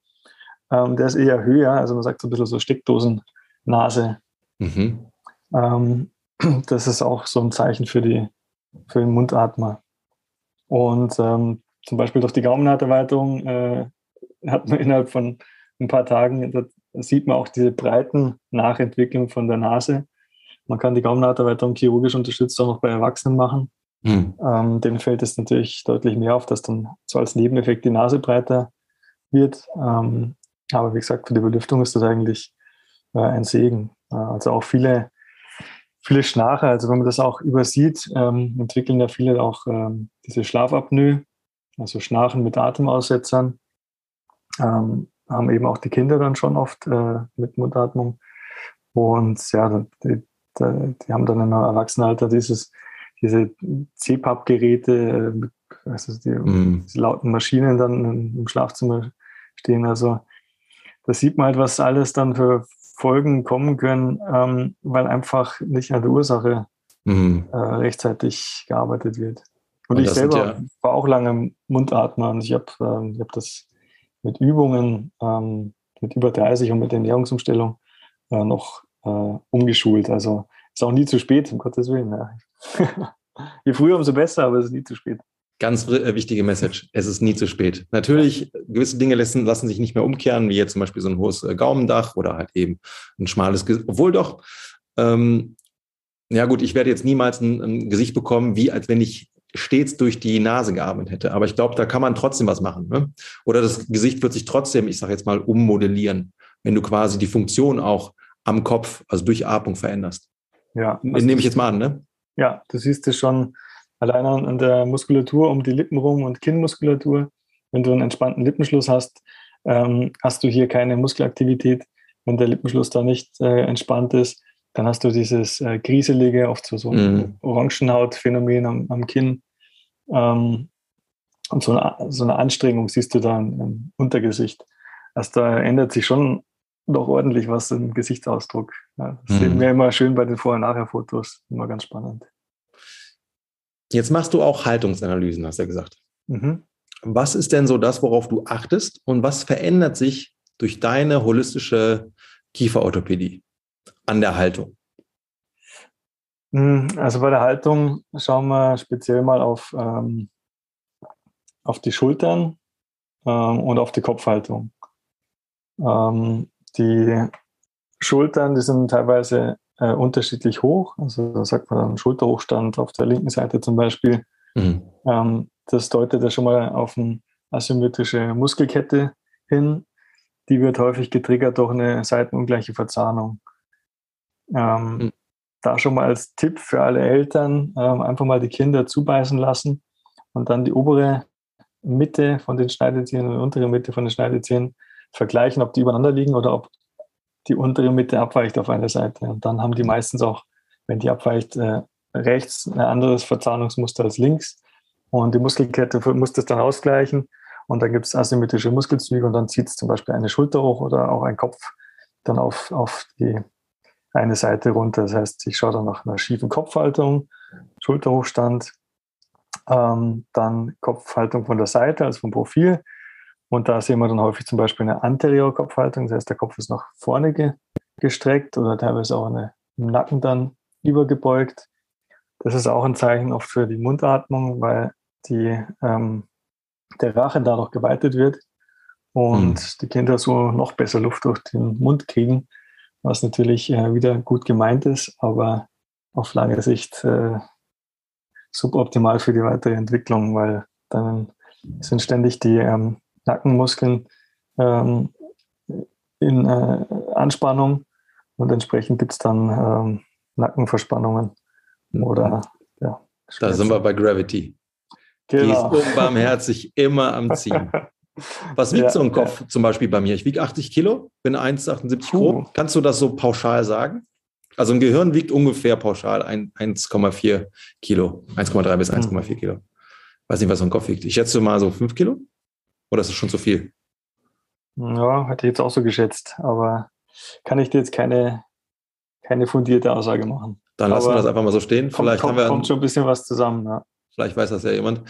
Ähm, der ist eher höher, also man sagt so ein bisschen so Steckdosennase. Mhm. Ähm, das ist auch so ein Zeichen für, die, für den Mundatmer. Und ähm, zum Beispiel durch die Gaumenharterweiterung äh, hat man innerhalb von ein paar Tagen, da sieht man auch diese breiten Nachentwicklung von der Nase. Man kann die Gaumenharterweiterung chirurgisch unterstützt auch noch bei Erwachsenen machen. Mhm. Ähm, denen fällt es natürlich deutlich mehr auf, dass dann so als Nebeneffekt die Nase breiter wird. Ähm, aber wie gesagt, für die Belüftung ist das eigentlich äh, ein Segen. Äh, also auch viele, viele Schnarcher, also wenn man das auch übersieht, ähm, entwickeln ja viele auch ähm, diese Schlafapnoe, also Schnarchen mit Atemaussetzern. Ähm, haben eben auch die Kinder dann schon oft äh, mit Mundatmung. Und ja, die, die, die haben dann im Erwachsenenalter dieses diese CPAP-Geräte, äh, also die, mm. diese lauten Maschinen dann im Schlafzimmer stehen. Also da sieht man halt, was alles dann für Folgen kommen können, ähm, weil einfach nicht an der Ursache mhm. äh, rechtzeitig gearbeitet wird. Und, und ich selber ja war auch lange Mundatmer und ich habe äh, hab das mit Übungen, ähm, mit über 30 und mit Ernährungsumstellung äh, noch äh, umgeschult. Also ist auch nie zu spät, um Gottes Willen. Ja. Je früher, umso besser, aber es ist nie zu spät. Ganz äh, wichtige Message. Es ist nie zu spät. Natürlich, gewisse Dinge lassen, lassen sich nicht mehr umkehren, wie jetzt zum Beispiel so ein hohes äh, Gaumendach oder halt eben ein schmales Gesicht. Obwohl doch, ähm, ja gut, ich werde jetzt niemals ein, ein, Gesicht bekommen, wie als wenn ich stets durch die Nase gearbeitet hätte. Aber ich glaube, da kann man trotzdem was machen. Ne? Oder das Gesicht wird sich trotzdem, ich sage jetzt mal, ummodellieren, wenn du quasi die Funktion auch am Kopf, also durch Atmung veränderst. Ja. Also Nehme ich jetzt mal an, ne? Ja, du siehst es schon allein an der Muskulatur um die Lippen rum und Kinnmuskulatur. Wenn du einen entspannten Lippenschluss hast, ähm, hast du hier keine Muskelaktivität. Wenn der Lippenschluss da nicht äh, entspannt ist, dann hast du dieses äh, Grieselige, oft so, so ein mhm. Orangenhautphänomen am, am Kinn. Ähm, und so eine, so eine Anstrengung siehst du dann im Untergesicht. Also da ändert sich schon noch ordentlich was im Gesichtsausdruck. Ja, das mhm. sehen wir immer schön bei den Vor- und Nachher-Fotos. Immer ganz spannend. Jetzt machst du auch Haltungsanalysen, hast du ja gesagt. Mhm. Was ist denn so das, worauf du achtest und was verändert sich durch deine holistische Kieferorthopädie an der Haltung? Hm, also bei der Haltung schauen wir speziell mal auf, ähm, auf die Schultern ähm, und auf die Kopfhaltung. Ähm, die Schultern, die sind teilweise äh, unterschiedlich hoch. Also da sagt man dann Schulterhochstand auf der linken Seite zum Beispiel. Mhm. Ähm, das deutet ja schon mal auf eine asymmetrische Muskelkette hin. Die wird häufig getriggert durch eine seitenungleiche Verzahnung. Ähm, mhm. Da schon mal als Tipp für alle Eltern, ähm, einfach mal die Kinder zubeißen lassen und dann die obere Mitte von den Schneidezähnen und die untere Mitte von den Schneidezähnen vergleichen, ob die übereinander liegen oder ob die untere Mitte abweicht auf einer Seite. Und dann haben die meistens auch, wenn die abweicht, äh, rechts ein anderes Verzahnungsmuster als links. Und die Muskelkette muss das dann ausgleichen. Und dann gibt es asymmetrische Muskelzüge und dann zieht es zum Beispiel eine Schulter hoch oder auch ein Kopf dann auf, auf die eine Seite runter. Das heißt, ich schaue dann nach einer schiefen Kopfhaltung, Schulterhochstand, ähm, dann Kopfhaltung von der Seite, also vom Profil. Und da sehen wir dann häufig zum Beispiel eine Anterior-Kopfhaltung, das heißt, der Kopf ist nach vorne ge gestreckt oder teilweise auch eine, im Nacken dann übergebeugt. Das ist auch ein Zeichen oft für die Mundatmung, weil die, ähm, der Rachen dadurch geweitet wird und mhm. die Kinder so noch besser Luft durch den Mund kriegen, was natürlich äh, wieder gut gemeint ist, aber auf lange Sicht äh, suboptimal für die weitere Entwicklung, weil dann sind ständig die ähm, Nackenmuskeln ähm, in äh, Anspannung und entsprechend gibt es dann ähm, Nackenverspannungen mhm. oder ja. Da sind wir bei Gravity. Genau. Die ist unbarmherzig immer am Ziehen. Was wiegt ja, so ein Kopf ja. zum Beispiel bei mir? Ich wiege 80 Kilo, bin 1,78 groß. Kannst du das so pauschal sagen? Also ein Gehirn wiegt ungefähr pauschal 1,4 Kilo, 1,3 bis 1,4 mhm. Kilo. Weiß nicht, was so ein Kopf wiegt. Ich schätze mal so 5 Kilo. Oder ist es schon zu viel? Ja, hätte ich jetzt auch so geschätzt, aber kann ich dir jetzt keine, keine fundierte Aussage machen. Dann lassen aber wir das einfach mal so stehen. Kommt, vielleicht kommt, haben wir kommt schon ein bisschen was zusammen. Ja. Vielleicht weiß das ja jemand.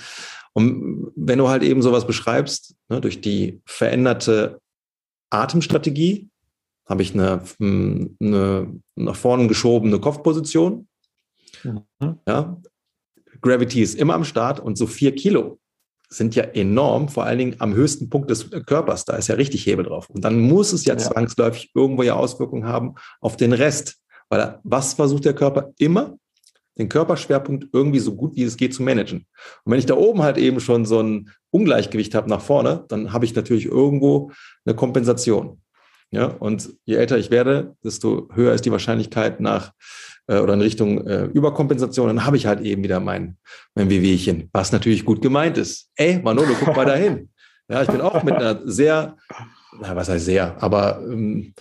Und wenn du halt eben sowas beschreibst, ne, durch die veränderte Atemstrategie, habe ich eine, eine nach vorne geschobene Kopfposition. Mhm. Ja. Gravity ist immer am Start und so vier Kilo sind ja enorm, vor allen Dingen am höchsten Punkt des Körpers. Da ist ja richtig Hebel drauf. Und dann muss es ja, ja. zwangsläufig irgendwo ja Auswirkungen haben auf den Rest. Weil was versucht der Körper immer? Den Körperschwerpunkt irgendwie so gut wie es geht zu managen. Und wenn ich da oben halt eben schon so ein Ungleichgewicht habe nach vorne, dann habe ich natürlich irgendwo eine Kompensation. Ja, und je älter ich werde, desto höher ist die Wahrscheinlichkeit nach äh, oder in Richtung äh, Überkompensation, dann habe ich halt eben wieder mein, mein Wehwehchen, was natürlich gut gemeint ist. Ey, Manolo, guck mal dahin. Ja, ich bin auch mit einer sehr, na, was heißt sehr, aber ähm,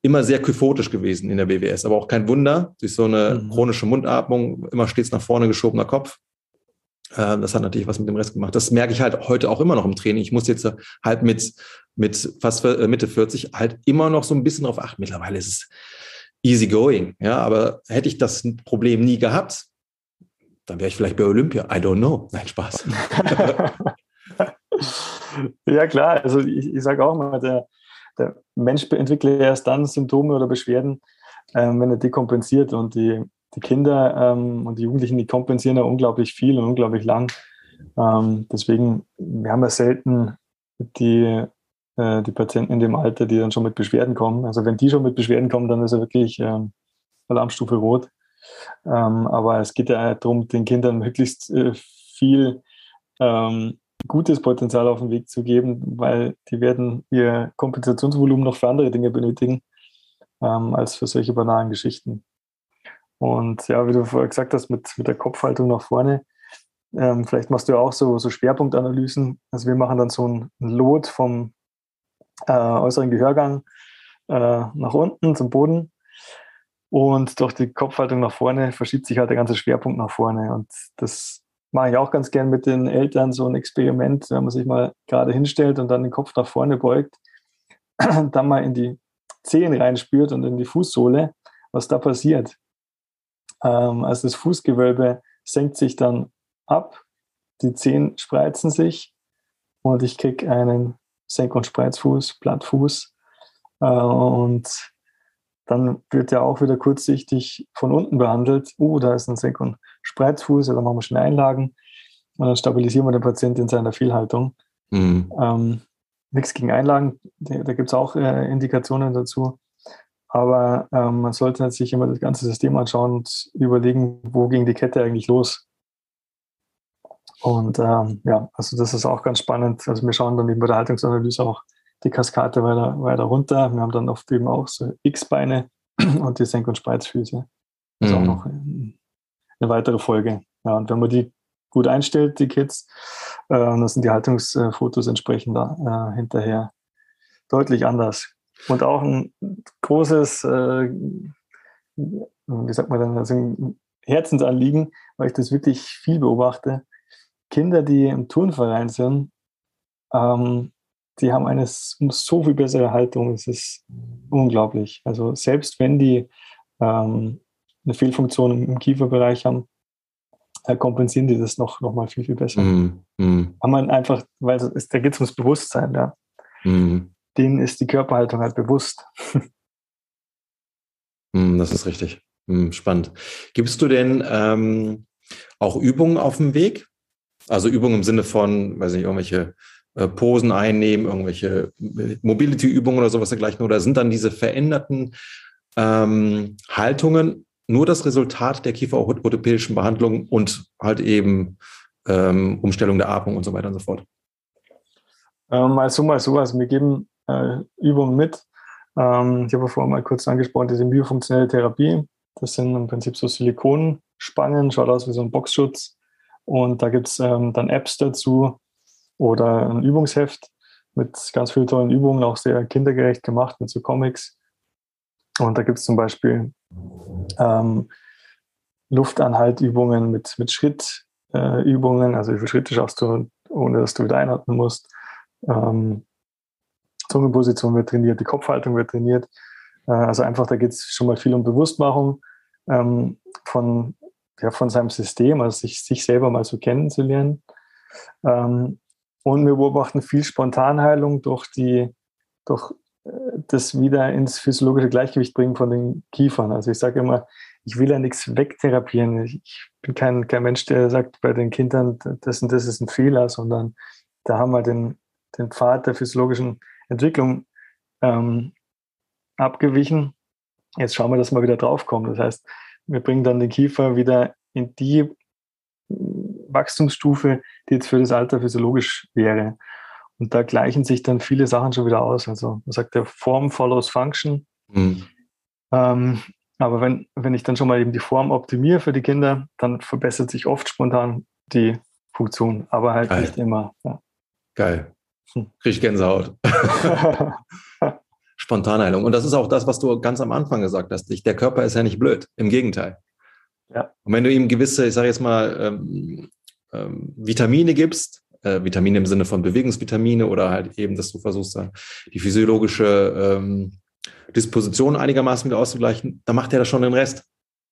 immer sehr kyphotisch gewesen in der BWS. Aber auch kein Wunder, durch so eine mhm. chronische Mundatmung, immer stets nach vorne geschobener Kopf. Äh, das hat natürlich was mit dem Rest gemacht. Das merke ich halt heute auch immer noch im Training. Ich muss jetzt halt mit, mit fast äh, Mitte 40 halt immer noch so ein bisschen drauf achten. Mittlerweile ist es easy going. Ja, aber hätte ich das Problem nie gehabt, dann wäre ich vielleicht bei Olympia. I don't know. Nein, Spaß. ja, klar. Also ich, ich sage auch mal, der, der Mensch entwickelt erst dann Symptome oder Beschwerden, ähm, wenn er dekompensiert. Und die, die Kinder ähm, und die Jugendlichen, die kompensieren ja unglaublich viel und unglaublich lang. Ähm, deswegen, wir haben ja selten die, äh, die Patienten in dem Alter, die dann schon mit Beschwerden kommen. Also wenn die schon mit Beschwerden kommen, dann ist er wirklich ähm, Alarmstufe rot. Ähm, aber es geht ja darum, den Kindern möglichst äh, viel ähm, gutes Potenzial auf den Weg zu geben, weil die werden ihr Kompensationsvolumen noch für andere Dinge benötigen, ähm, als für solche banalen Geschichten. Und ja, wie du vorher gesagt hast, mit, mit der Kopfhaltung nach vorne, ähm, vielleicht machst du ja auch so, so Schwerpunktanalysen. Also wir machen dann so ein Lot vom äh, äußeren Gehörgang äh, nach unten zum Boden und durch die Kopfhaltung nach vorne verschiebt sich halt der ganze Schwerpunkt nach vorne. Und das mache ich auch ganz gern mit den Eltern, so ein Experiment, wenn man sich mal gerade hinstellt und dann den Kopf nach vorne beugt, dann mal in die Zehen reinspürt und in die Fußsohle, was da passiert. Ähm, also das Fußgewölbe senkt sich dann ab, die Zehen spreizen sich und ich kriege einen Senk- und Spreizfuß, Plattfuß. Äh, und dann wird ja auch wieder kurzsichtig von unten behandelt. Oh, da ist ein Senk- und Spreizfuß, ja, dann machen wir schnell Einlagen und dann stabilisieren wir den Patienten in seiner Fehlhaltung. Mhm. Ähm, nichts gegen Einlagen, da, da gibt es auch äh, Indikationen dazu. Aber ähm, man sollte sich immer das ganze System anschauen und überlegen, wo ging die Kette eigentlich los. Und ähm, ja, also das ist auch ganz spannend. Also wir schauen dann eben bei der Haltungsanalyse auch die Kaskade weiter, weiter runter. Wir haben dann oft eben auch so X-Beine und die Senk- und Spreizfüße. Das ist mhm. auch noch eine weitere Folge. Ja, und wenn man die gut einstellt, die Kids, äh, dann sind die Haltungsfotos entsprechend da, äh, hinterher deutlich anders. Und auch ein großes, äh, wie sagt man dann, also ein Herzensanliegen, weil ich das wirklich viel beobachte. Kinder, die im Turnverein sind, ähm, die haben eine so viel bessere Haltung. Es ist unglaublich. Also selbst wenn die ähm, eine Fehlfunktion im, im Kieferbereich haben, äh, kompensieren die das noch, noch mal viel, viel besser. Mm, mm. Man einfach, weil es, da geht es ums Bewusstsein, ja. Mm. Denen ist die Körperhaltung halt bewusst. Mm, das ist richtig. Mm, spannend. Gibst du denn ähm, auch Übungen auf dem Weg? Also Übungen im Sinne von, weiß nicht, irgendwelche äh, Posen einnehmen, irgendwelche Mobility-Übungen oder sowas dergleichen? Oder sind dann diese veränderten ähm, Haltungen nur das Resultat der kieferorthopädischen Behandlung und halt eben ähm, Umstellung der Atmung und so weiter und so fort? Ähm, mal so, mal so. Also wir geben äh, Übungen mit. Ähm, ich habe vorhin mal kurz angesprochen, diese biofunktionelle Therapie. Das sind im Prinzip so Silikonspangen, schaut aus wie so ein Boxschutz. Und da gibt es ähm, dann Apps dazu, oder ein Übungsheft mit ganz vielen tollen Übungen, auch sehr kindergerecht gemacht mit so Comics. Und da gibt es zum Beispiel ähm, Luftanhaltübungen mit, mit Schrittübungen, äh, also wie viele Schritte schaffst du, ohne dass du wieder einatmen musst. Ähm, Zungenposition wird trainiert, die Kopfhaltung wird trainiert. Äh, also einfach, da geht es schon mal viel um Bewusstmachung ähm, von, ja, von seinem System, also sich, sich selber mal so kennenzulernen. Ähm, und wir beobachten viel Spontanheilung durch die, durch äh, das wieder ins physiologische Gleichgewicht bringen von den Kiefern. Also ich sage immer, ich will ja nichts wegtherapieren. Ich bin kein, kein Mensch, der sagt bei den Kindern, das und das ist ein Fehler, sondern da haben wir den, den Pfad der physiologischen Entwicklung ähm, abgewichen. Jetzt schauen wir, dass wir wieder draufkommen. Das heißt, wir bringen dann den Kiefer wieder in die Wachstumsstufe, die jetzt für das Alter physiologisch wäre. Und da gleichen sich dann viele Sachen schon wieder aus. Also man sagt ja, Form follows Function. Mhm. Ähm, aber wenn, wenn ich dann schon mal eben die Form optimiere für die Kinder, dann verbessert sich oft spontan die Funktion, aber halt Geil. nicht immer. Ja. Geil. Hm. Krieg Gänsehaut. Spontanheilung. Und das ist auch das, was du ganz am Anfang gesagt hast. Der Körper ist ja nicht blöd. Im Gegenteil. Ja. Und wenn du ihm gewisse, ich sage jetzt mal, ähm, ähm, Vitamine gibst, äh, Vitamine im Sinne von Bewegungsvitamine oder halt eben, dass du versuchst, die physiologische ähm, Disposition einigermaßen wieder auszugleichen, dann macht er da schon den Rest.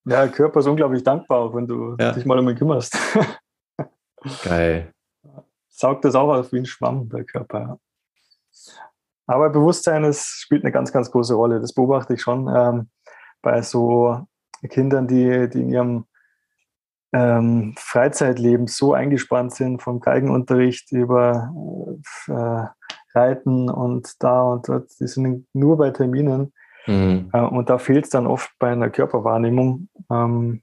Ja, der Körper ist unglaublich dankbar, auch wenn du ja. dich mal um ihn kümmerst. Geil. Saugt das auch auf wie ein Schwamm, der Körper. Ja. Aber Bewusstsein ist, spielt eine ganz, ganz große Rolle. Das beobachte ich schon ähm, bei so Kindern, die, die in ihrem ähm, Freizeitleben so eingespannt sind, vom Geigenunterricht über äh, Reiten und da und dort. Die sind nur bei Terminen. Mhm. Äh, und da fehlt es dann oft bei einer Körperwahrnehmung, ähm,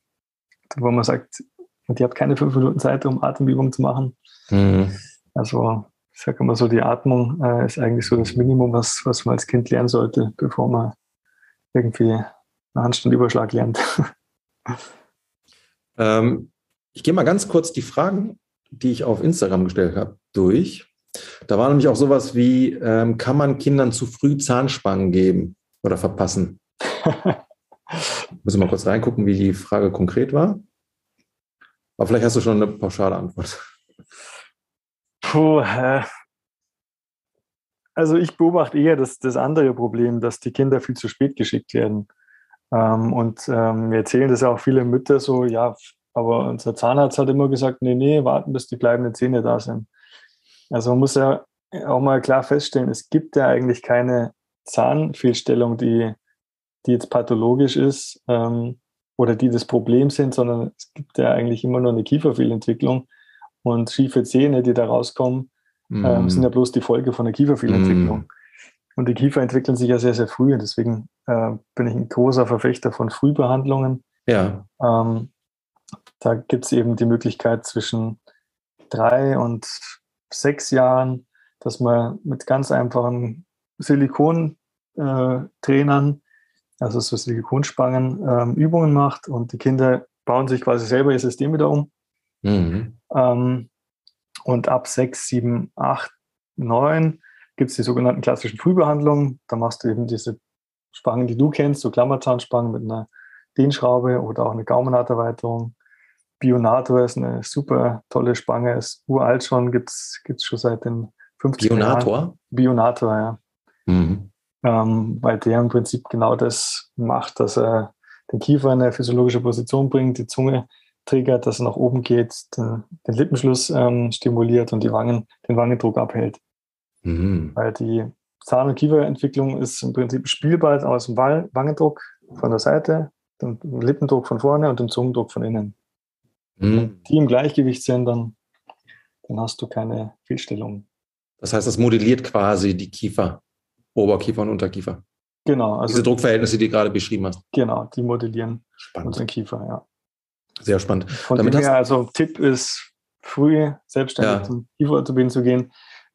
wo man sagt, die hat keine fünf Minuten Zeit, um Atemübungen zu machen. Mhm. Also ich sage immer so, die Atmung äh, ist eigentlich so das Minimum, was, was man als Kind lernen sollte, bevor man irgendwie einen Handstandüberschlag lernt. Ähm, ich gehe mal ganz kurz die Fragen, die ich auf Instagram gestellt habe, durch. Da war nämlich auch sowas wie, ähm, kann man Kindern zu früh Zahnspangen geben oder verpassen? Muss ich mal kurz reingucken, wie die Frage konkret war. Aber vielleicht hast du schon eine pauschale Antwort. Puh, äh, also ich beobachte eher das, das andere Problem, dass die Kinder viel zu spät geschickt werden. Ähm, und ähm, wir erzählen das ja auch viele Mütter so, ja, aber unser Zahnarzt hat immer gesagt, nee, nee, warten, bis die bleibenden Zähne da sind. Also man muss ja auch mal klar feststellen, es gibt ja eigentlich keine Zahnfehlstellung, die, die jetzt pathologisch ist ähm, oder die das Problem sind, sondern es gibt ja eigentlich immer nur eine Kieferfehlentwicklung. Und schiefe Zähne, die da rauskommen, mm. ähm, sind ja bloß die Folge von der Kieferfehlentwicklung. Mm. Und die Kiefer entwickeln sich ja sehr, sehr früh. Und deswegen äh, bin ich ein großer Verfechter von Frühbehandlungen. Ja. Ähm, da gibt es eben die Möglichkeit zwischen drei und sechs Jahren, dass man mit ganz einfachen Silikontrainern, äh, also so Silikonspangen, ähm, Übungen macht und die Kinder bauen sich quasi selber ihr System wieder um. Mhm. Ähm, und ab sechs, sieben, acht, neun gibt es die sogenannten klassischen Frühbehandlungen. Da machst du eben diese Spangen, die du kennst, so Klammerzahnspangen mit einer Dehnschraube oder auch eine Gaumenharterweiterung. Bionator ist eine super tolle Spange, ist uralt schon, gibt es schon seit den 50 Bionator? Jahren. Bionator, ja. Mhm. Ähm, weil der im Prinzip genau das macht, dass er den Kiefer in eine physiologische Position bringt, die Zunge triggert, dass er nach oben geht, den, den Lippenschluss ähm, stimuliert und die Wangen, den Wangendruck abhält. Mhm. Weil die Zahn- und Kieferentwicklung ist im Prinzip spielbar aus dem Wangendruck von der Seite, dem Lippendruck von vorne und dem Zungendruck von innen. Mhm. Wenn die im Gleichgewicht sind, dann, dann hast du keine Fehlstellungen. Das heißt, das modelliert quasi die Kiefer, Oberkiefer und Unterkiefer. Genau. Also Diese Druckverhältnisse, die du gerade beschrieben hast. Genau, die modellieren spannend. unseren Kiefer, ja. Sehr spannend. Von Damit dem her, also Tipp ist, früh selbstständig ja. zum Kieferorthopäden zu gehen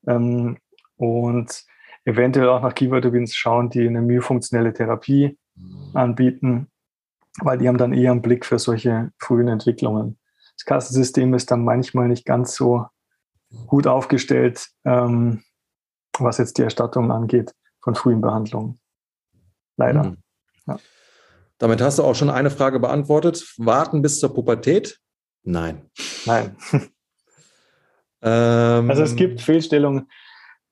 ähm, und eventuell auch nach Kieferorthopäden zu schauen, die eine myofunktionelle Therapie anbieten, weil die haben dann eher einen Blick für solche frühen Entwicklungen. Das Kassensystem ist dann manchmal nicht ganz so gut aufgestellt, ähm, was jetzt die Erstattung angeht von frühen Behandlungen. Leider. Mhm. Ja. Damit hast du auch schon eine Frage beantwortet. Warten bis zur Pubertät? Nein. Nein. ähm, also es gibt Fehlstellungen,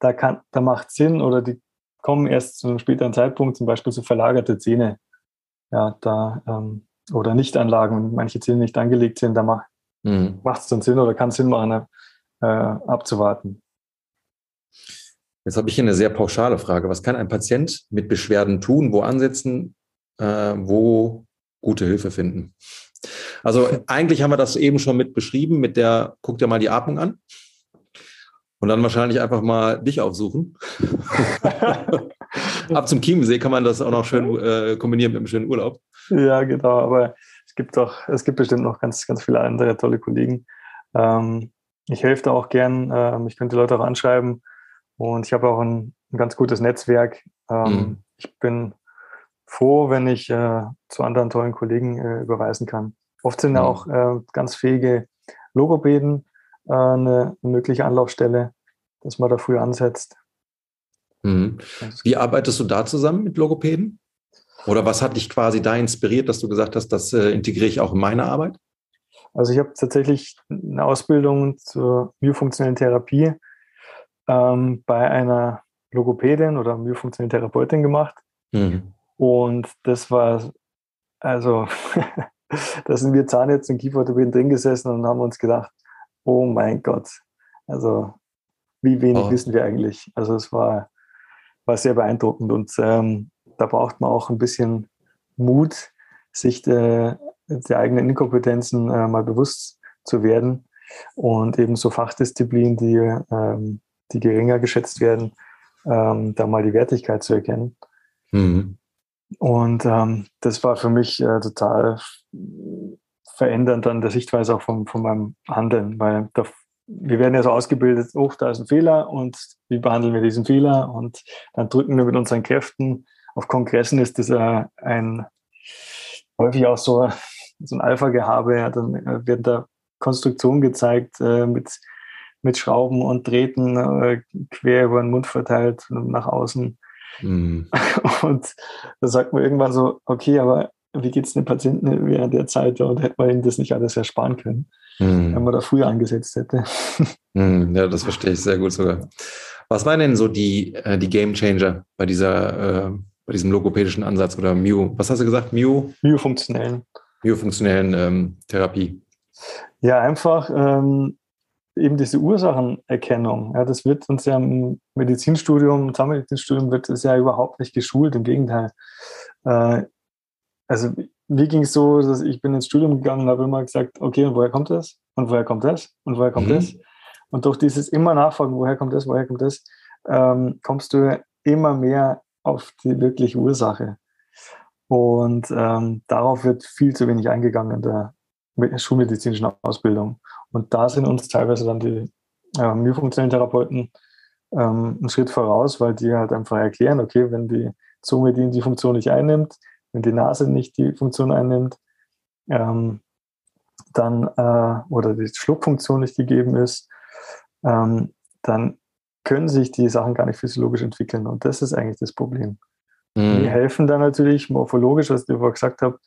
da, kann, da macht Sinn oder die kommen erst zu einem späteren Zeitpunkt, zum Beispiel so verlagerte Zähne. Ja, da ähm, oder Nichtanlagen, wenn manche Zähne nicht angelegt sind, da macht mhm. es dann Sinn oder kann Sinn machen, äh, abzuwarten. Jetzt habe ich hier eine sehr pauschale Frage. Was kann ein Patient mit Beschwerden tun? Wo ansetzen? Äh, wo gute Hilfe finden? Also eigentlich haben wir das eben schon mit beschrieben, mit der, guck dir mal die Atmung an. Und dann wahrscheinlich einfach mal dich aufsuchen. Ab zum Chiemsee kann man das auch noch schön äh, kombinieren mit einem schönen Urlaub. Ja, genau. Aber es gibt doch, es gibt bestimmt noch ganz, ganz viele andere tolle Kollegen. Ähm, ich helfe da auch gern. Ähm, ich könnte Leute auch anschreiben. Und ich habe auch ein, ein ganz gutes Netzwerk. Ähm, mhm. Ich bin froh, wenn ich äh, zu anderen tollen Kollegen äh, überweisen kann. Oft sind ja mhm. auch äh, ganz fähige Logopäden äh, eine, mögliche Anlaufstelle, dass man da früh ansetzt. Mhm. Wie arbeitest du da zusammen mit Logopäden? Oder was hat dich quasi da inspiriert, dass du gesagt hast, das äh, integriere ich auch in meine Arbeit? Also ich habe tatsächlich eine Ausbildung zur myofunktionellen Therapie ähm, bei einer Logopädin oder myofunktionellen Therapeutin gemacht. Mhm. Und das war, also, da sind wir Zahnärzte und Kieferorthopäden drin gesessen und haben uns gedacht, oh mein Gott, also wie wenig oh. wissen wir eigentlich. Also es war, war sehr beeindruckend und ähm, da braucht man auch ein bisschen Mut, sich der, der eigenen Inkompetenzen äh, mal bewusst zu werden und eben so Fachdisziplinen, die, ähm, die geringer geschätzt werden, ähm, da mal die Wertigkeit zu erkennen. Mhm. Und ähm, das war für mich äh, total verändernd an der Sichtweise auch von, von meinem Handeln, weil da, wir werden ja so ausgebildet, oh, da ist ein Fehler und wie behandeln wir diesen Fehler und dann drücken wir mit unseren Kräften. Auf Kongressen ist das äh, ein häufig auch so, so ein Alpha-Gehabe, ja, dann äh, wird da Konstruktion gezeigt äh, mit, mit Schrauben und Drähten äh, quer über den Mund verteilt nach außen. Mhm. Und da sagt man irgendwann so, okay, aber wie geht es den Patienten während der Zeit? Und hätte man ihnen das nicht alles ersparen können, mhm. wenn man da früher angesetzt hätte. Mhm. Ja, das verstehe ich sehr gut sogar. Was waren denn so die, äh, die Game Changer bei dieser, äh, bei diesem logopädischen Ansatz oder Mu? Was hast du gesagt? Mu? Mu-funktionellen. Mu-funktionellen ähm, Therapie. Ja, einfach ähm, eben diese Ursachenerkennung. Ja, das wird uns ja im Medizinstudium, im Zahnmedizinstudium wird es ja überhaupt nicht geschult, im Gegenteil. Äh, also mir ging es so, dass ich bin ins Studium gegangen und habe immer gesagt, okay, und woher kommt das? Und woher kommt das? Und woher kommt mhm. das? Und durch dieses immer Nachfragen, woher kommt das, woher kommt das, ähm, kommst du immer mehr auf die wirkliche Ursache. Und ähm, darauf wird viel zu wenig eingegangen in der schulmedizinischen Ausbildung. Und da sind uns teilweise dann die äh, myofunktionellen Therapeuten ähm, einen Schritt voraus, weil die halt einfach erklären, okay, wenn die Zunge die, die Funktion nicht einnimmt, wenn die Nase nicht die Funktion einnimmt, ähm, dann äh, oder die Schluckfunktion nicht gegeben ist, ähm, dann können sich die Sachen gar nicht physiologisch entwickeln. Und das ist eigentlich das Problem. Mhm. Die helfen dann natürlich morphologisch, was ich vorher gesagt habe,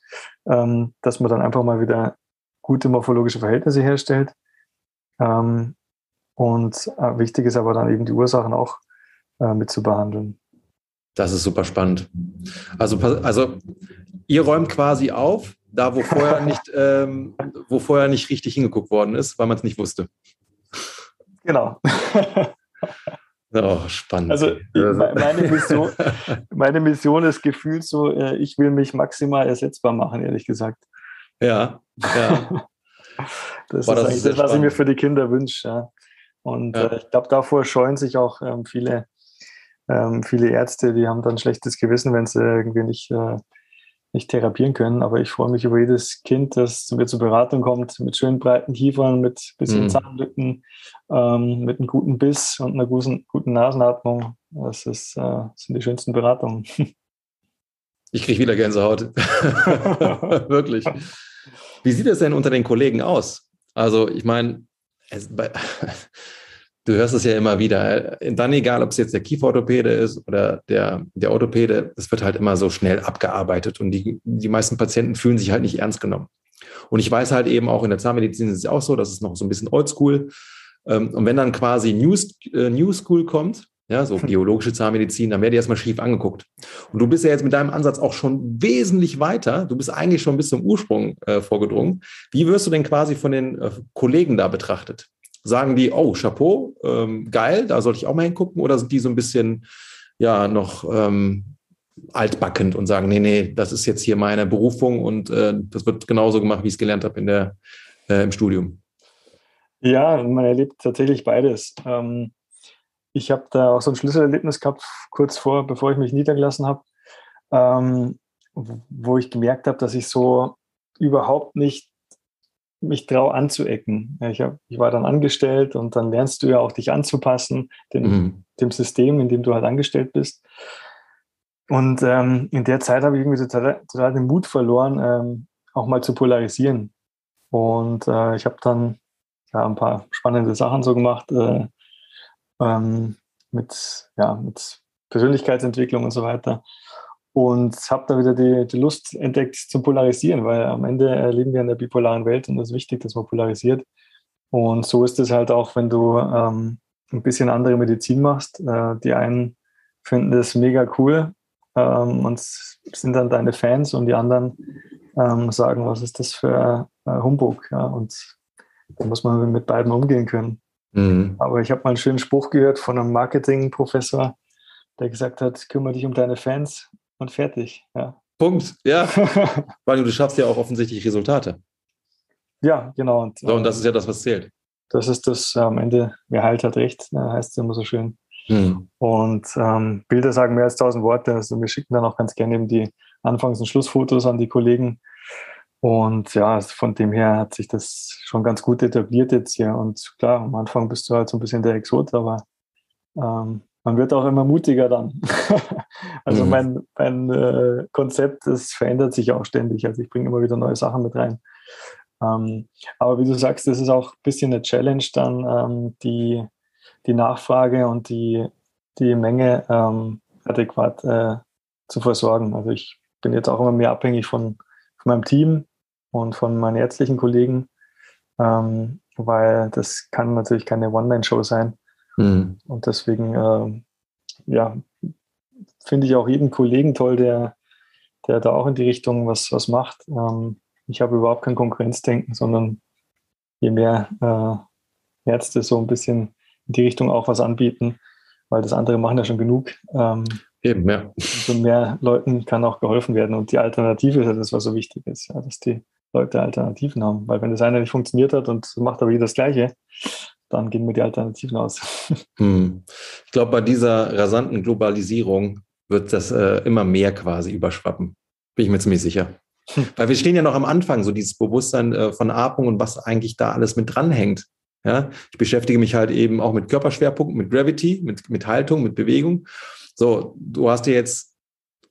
ähm, dass man dann einfach mal wieder gute morphologische Verhältnisse herstellt. Ähm, und äh, wichtig ist aber dann eben die Ursachen auch äh, mit zu behandeln. Das ist super spannend. Also, also ihr räumt quasi auf, da wo vorher nicht, ähm, wo vorher nicht richtig hingeguckt worden ist, weil man es nicht wusste. Genau. Oh, spannend. Also meine Mission, meine Mission ist gefühlt so, äh, ich will mich maximal ersetzbar machen, ehrlich gesagt. Ja, ja. das Boah, ist das eigentlich ist das, was ich mir für die Kinder wünsche. Ja. Und ja. äh, ich glaube, davor scheuen sich auch ähm, viele, ähm, viele Ärzte, die haben dann schlechtes Gewissen, wenn sie irgendwie nicht, äh, nicht therapieren können. Aber ich freue mich über jedes Kind, das zu mir zur Beratung kommt, mit schönen breiten Kiefern, mit bisschen mhm. Zahnlücken, ähm, mit einem guten Biss und einer guten, guten Nasenatmung. Das, ist, äh, das sind die schönsten Beratungen. Ich kriege wieder Gänsehaut. Wirklich. Wie sieht es denn unter den Kollegen aus? Also, ich meine, du hörst es ja immer wieder. Dann egal, ob es jetzt der Kieferorthopäde ist oder der, der Orthopäde, es wird halt immer so schnell abgearbeitet und die, die meisten Patienten fühlen sich halt nicht ernst genommen. Und ich weiß halt eben auch in der Zahnmedizin ist es auch so, das ist noch so ein bisschen oldschool. Ähm, und wenn dann quasi New, äh, New School kommt, ja, so biologische Zahnmedizin, dann werde ich erstmal schief angeguckt. Und du bist ja jetzt mit deinem Ansatz auch schon wesentlich weiter. Du bist eigentlich schon bis zum Ursprung äh, vorgedrungen. Wie wirst du denn quasi von den äh, Kollegen da betrachtet? Sagen die, oh, Chapeau, ähm, geil, da sollte ich auch mal hingucken? Oder sind die so ein bisschen, ja, noch ähm, altbackend und sagen, nee, nee, das ist jetzt hier meine Berufung und äh, das wird genauso gemacht, wie ich es gelernt habe in äh, im Studium? Ja, man erlebt tatsächlich beides. Ähm, ich habe da auch so ein Schlüsselerlebnis gehabt, kurz vor, bevor ich mich niedergelassen habe, ähm, wo ich gemerkt habe, dass ich so überhaupt nicht mich traue anzuecken. Ich, hab, ich war dann angestellt und dann lernst du ja auch dich anzupassen, dem, mhm. dem System, in dem du halt angestellt bist. Und ähm, in der Zeit habe ich irgendwie total, total den Mut verloren, ähm, auch mal zu polarisieren. Und äh, ich habe dann ja, ein paar spannende Sachen so gemacht. Äh, ähm, mit, ja, mit Persönlichkeitsentwicklung und so weiter. Und habe da wieder die, die Lust entdeckt zu polarisieren, weil am Ende leben wir in der bipolaren Welt und es ist wichtig, dass man polarisiert. Und so ist es halt auch, wenn du ähm, ein bisschen andere Medizin machst. Äh, die einen finden das mega cool ähm, und sind dann deine Fans und die anderen ähm, sagen, was ist das für äh, Humbug? Ja? Und da muss man mit beiden umgehen können. Mhm. Aber ich habe mal einen schönen Spruch gehört von einem Marketingprofessor, der gesagt hat, kümmere dich um deine Fans und fertig. Ja. Punkt, ja. Weil du schaffst ja auch offensichtlich Resultate. Ja, genau. Und, so, und das ist ja das, was zählt. Das ist das am Ende, wer heilt, hat recht, heißt es immer so schön. Mhm. Und ähm, Bilder sagen mehr als tausend Worte. Also wir schicken dann auch ganz gerne eben die Anfangs- und Schlussfotos an die Kollegen. Und ja, von dem her hat sich das schon ganz gut etabliert jetzt hier. Und klar, am Anfang bist du halt so ein bisschen der Exot, aber ähm, man wird auch immer mutiger dann. also mhm. mein, mein äh, Konzept, das verändert sich auch ständig. Also ich bringe immer wieder neue Sachen mit rein. Ähm, aber wie du sagst, das ist auch ein bisschen eine Challenge dann, ähm, die, die Nachfrage und die, die Menge ähm, adäquat äh, zu versorgen. Also ich bin jetzt auch immer mehr abhängig von, von meinem Team und von meinen ärztlichen Kollegen, ähm, weil das kann natürlich keine One-Man-Show sein. Mhm. Und deswegen, äh, ja, finde ich auch jeden Kollegen toll, der, der da auch in die Richtung was, was macht. Ähm, ich habe überhaupt kein Konkurrenzdenken, sondern je mehr äh, Ärzte so ein bisschen in die Richtung auch was anbieten, weil das andere machen ja schon genug. Ähm, Eben, ja. Umso mehr Leuten kann auch geholfen werden. Und die Alternative ist ja das, was so wichtig ist, ja, dass die Leute Alternativen haben. Weil wenn das eine nicht funktioniert hat und macht aber jeder das Gleiche, dann gehen mir die Alternativen aus. Hm. Ich glaube, bei dieser rasanten Globalisierung wird das äh, immer mehr quasi überschwappen. Bin ich mir ziemlich sicher. Hm. Weil wir stehen ja noch am Anfang, so dieses Bewusstsein äh, von Atmung und was eigentlich da alles mit dranhängt. Ja, ich beschäftige mich halt eben auch mit Körperschwerpunkten, mit Gravity, mit, mit Haltung, mit Bewegung. So, du hast dir jetzt,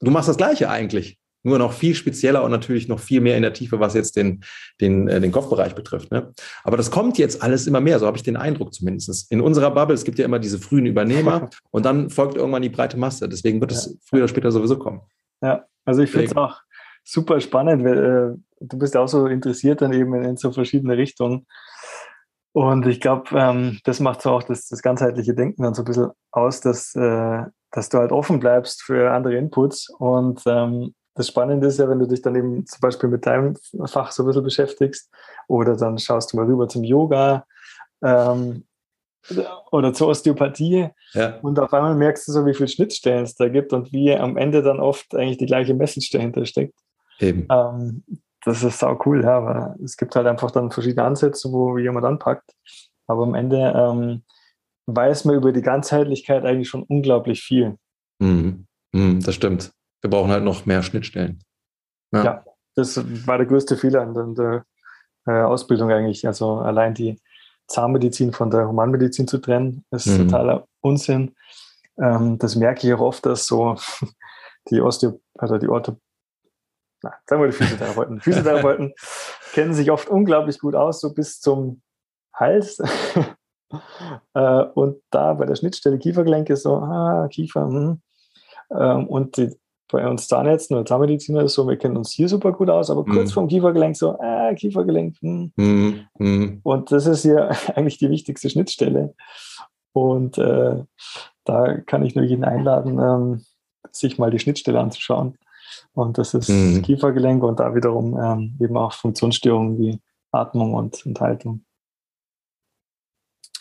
du machst das Gleiche eigentlich nur noch viel spezieller und natürlich noch viel mehr in der Tiefe, was jetzt den, den, äh, den Kopfbereich betrifft. Ne? Aber das kommt jetzt alles immer mehr, so habe ich den Eindruck zumindest. In unserer Bubble, es gibt ja immer diese frühen Übernehmer und dann folgt irgendwann die breite Masse. Deswegen wird es ja. früher oder später sowieso kommen. Ja, also ich finde es auch super spannend, weil äh, du bist ja auch so interessiert dann eben in, in so verschiedene Richtungen. Und ich glaube, ähm, das macht so auch das, das ganzheitliche Denken dann so ein bisschen aus, dass, äh, dass du halt offen bleibst für andere Inputs und ähm, das Spannende ist ja, wenn du dich dann eben zum Beispiel mit deinem Fach so ein bisschen beschäftigst oder dann schaust du mal rüber zum Yoga ähm, oder zur Osteopathie ja. und auf einmal merkst du so, wie viele Schnittstellen es da gibt und wie am Ende dann oft eigentlich die gleiche Message dahinter steckt. Eben. Ähm, das ist sau cool, ja, aber es gibt halt einfach dann verschiedene Ansätze, wo jemand anpackt. Aber am Ende ähm, weiß man über die Ganzheitlichkeit eigentlich schon unglaublich viel. Mhm. Mhm, das stimmt. Wir brauchen halt noch mehr Schnittstellen. Ja, ja das war der größte Fehler in der, äh, Ausbildung eigentlich. Also allein die Zahnmedizin von der Humanmedizin zu trennen, ist mhm. totaler Unsinn. Ähm, das merke ich auch oft, dass so die Osteo, also die Ortho, na, sagen wir die Physiotherapeuten. Physiotherapeuten kennen sich oft unglaublich gut aus, so bis zum Hals. äh, und da bei der Schnittstelle Kiefergelenke so, ah, Kiefer, hm. ähm, und die bei uns Zahnärzten oder Zahnmediziner ist so, wir kennen uns hier super gut aus, aber kurz mm. vorm Kiefergelenk so, äh, Kiefergelenk. Hm. Mm. Und das ist hier eigentlich die wichtigste Schnittstelle. Und äh, da kann ich nur jeden einladen, ähm, sich mal die Schnittstelle anzuschauen. Und das ist mhm. Kiefergelenk und da wiederum ähm, eben auch Funktionsstörungen wie Atmung und Enthaltung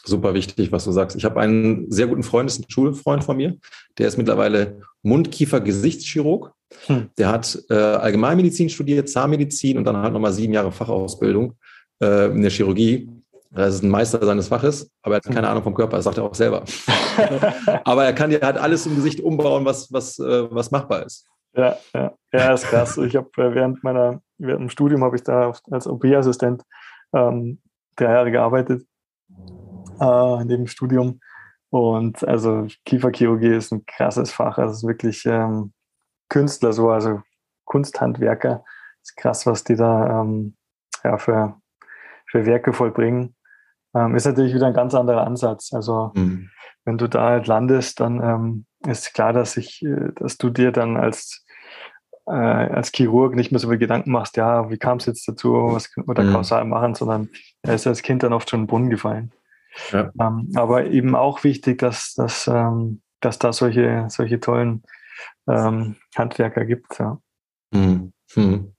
super wichtig, was du sagst. Ich habe einen sehr guten Freund, das ist ein Schulfreund von mir, der ist mittlerweile Mundkiefer-Gesichtschirurg. Hm. Der hat äh, Allgemeinmedizin studiert, Zahnmedizin und dann halt nochmal sieben Jahre Fachausbildung äh, in der Chirurgie. Das ist ein Meister seines Faches, aber er hat keine hm. Ahnung vom Körper, das sagt er auch selber. aber er kann ja halt alles im Gesicht umbauen, was, was, äh, was machbar ist. Ja, ja, ja, ist krass. Ich habe äh, während meiner, während dem Studium habe ich da als OP-Assistent ähm, drei Jahre gearbeitet äh, in dem Studium. Und also Kieferchirurgie ist ein krasses Fach. Also es ist wirklich ähm, Künstler, so, also Kunsthandwerker. Ist krass, was die da ähm, ja, für, für Werke vollbringen. Ähm, ist natürlich wieder ein ganz anderer Ansatz. Also mhm. wenn du da halt landest, dann ähm, ist klar, dass ich, äh, dass du dir dann als äh, als Chirurg nicht mehr so viel Gedanken machst, ja, wie kam es jetzt dazu, was könnte man da mhm. kausal machen, sondern er ist als Kind dann oft schon in den Brunnen gefallen. Ja. Ähm, aber eben auch wichtig, dass, dass, ähm, dass da solche, solche tollen ähm, Handwerker gibt. Ja. Hm. Hm.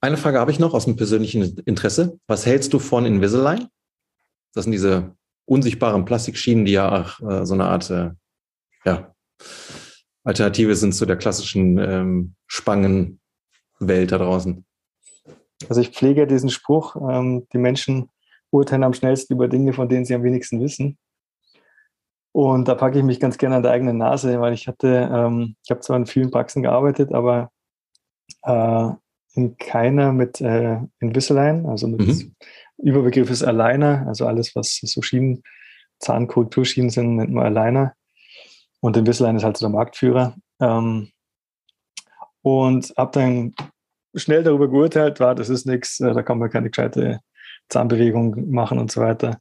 Eine Frage habe ich noch aus dem persönlichen Interesse. Was hältst du von Invisalign? Das sind diese unsichtbaren Plastikschienen, die ja auch äh, so eine Art äh, ja, Alternative sind zu der klassischen ähm, Spangenwelt da draußen. Also ich pflege diesen Spruch, ähm, die Menschen urteilen am schnellsten über Dinge, von denen sie am wenigsten wissen. Und da packe ich mich ganz gerne an der eigenen Nase, weil ich hatte, ähm, ich habe zwar in vielen Praxen gearbeitet, aber äh, in keiner mit äh, Invisalign, also mit mhm. Überbegriff ist Aligner, also alles, was so Schienen, Zahnkulturschienen sind, nennt man Aligner. Und Invisalign ist halt so der Marktführer. Ähm, und habe dann schnell darüber geurteilt, war, das ist nichts, äh, da kann man keine gescheite Zahnbewegung machen und so weiter.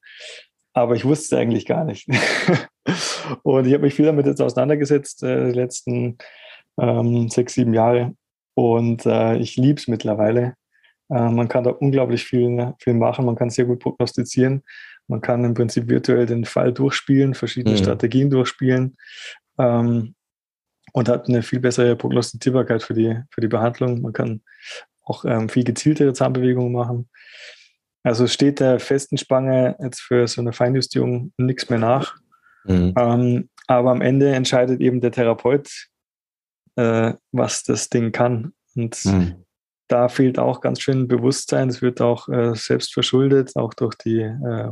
Aber ich wusste es eigentlich gar nicht. Und ich habe mich viel damit jetzt auseinandergesetzt, äh, die letzten ähm, sechs, sieben Jahre. Und äh, ich liebe es mittlerweile. Äh, man kann da unglaublich viel, viel machen. Man kann sehr gut prognostizieren. Man kann im Prinzip virtuell den Fall durchspielen, verschiedene mhm. Strategien durchspielen. Ähm, und hat eine viel bessere Prognostizierbarkeit für die, für die Behandlung. Man kann auch ähm, viel gezieltere Zahnbewegungen machen. Also steht der festen Spange jetzt für so eine Feinjustierung nichts mehr nach. Mhm. Ähm, aber am Ende entscheidet eben der Therapeut, äh, was das Ding kann. Und mhm. da fehlt auch ganz schön Bewusstsein. Es wird auch äh, selbst verschuldet, auch durch die, äh,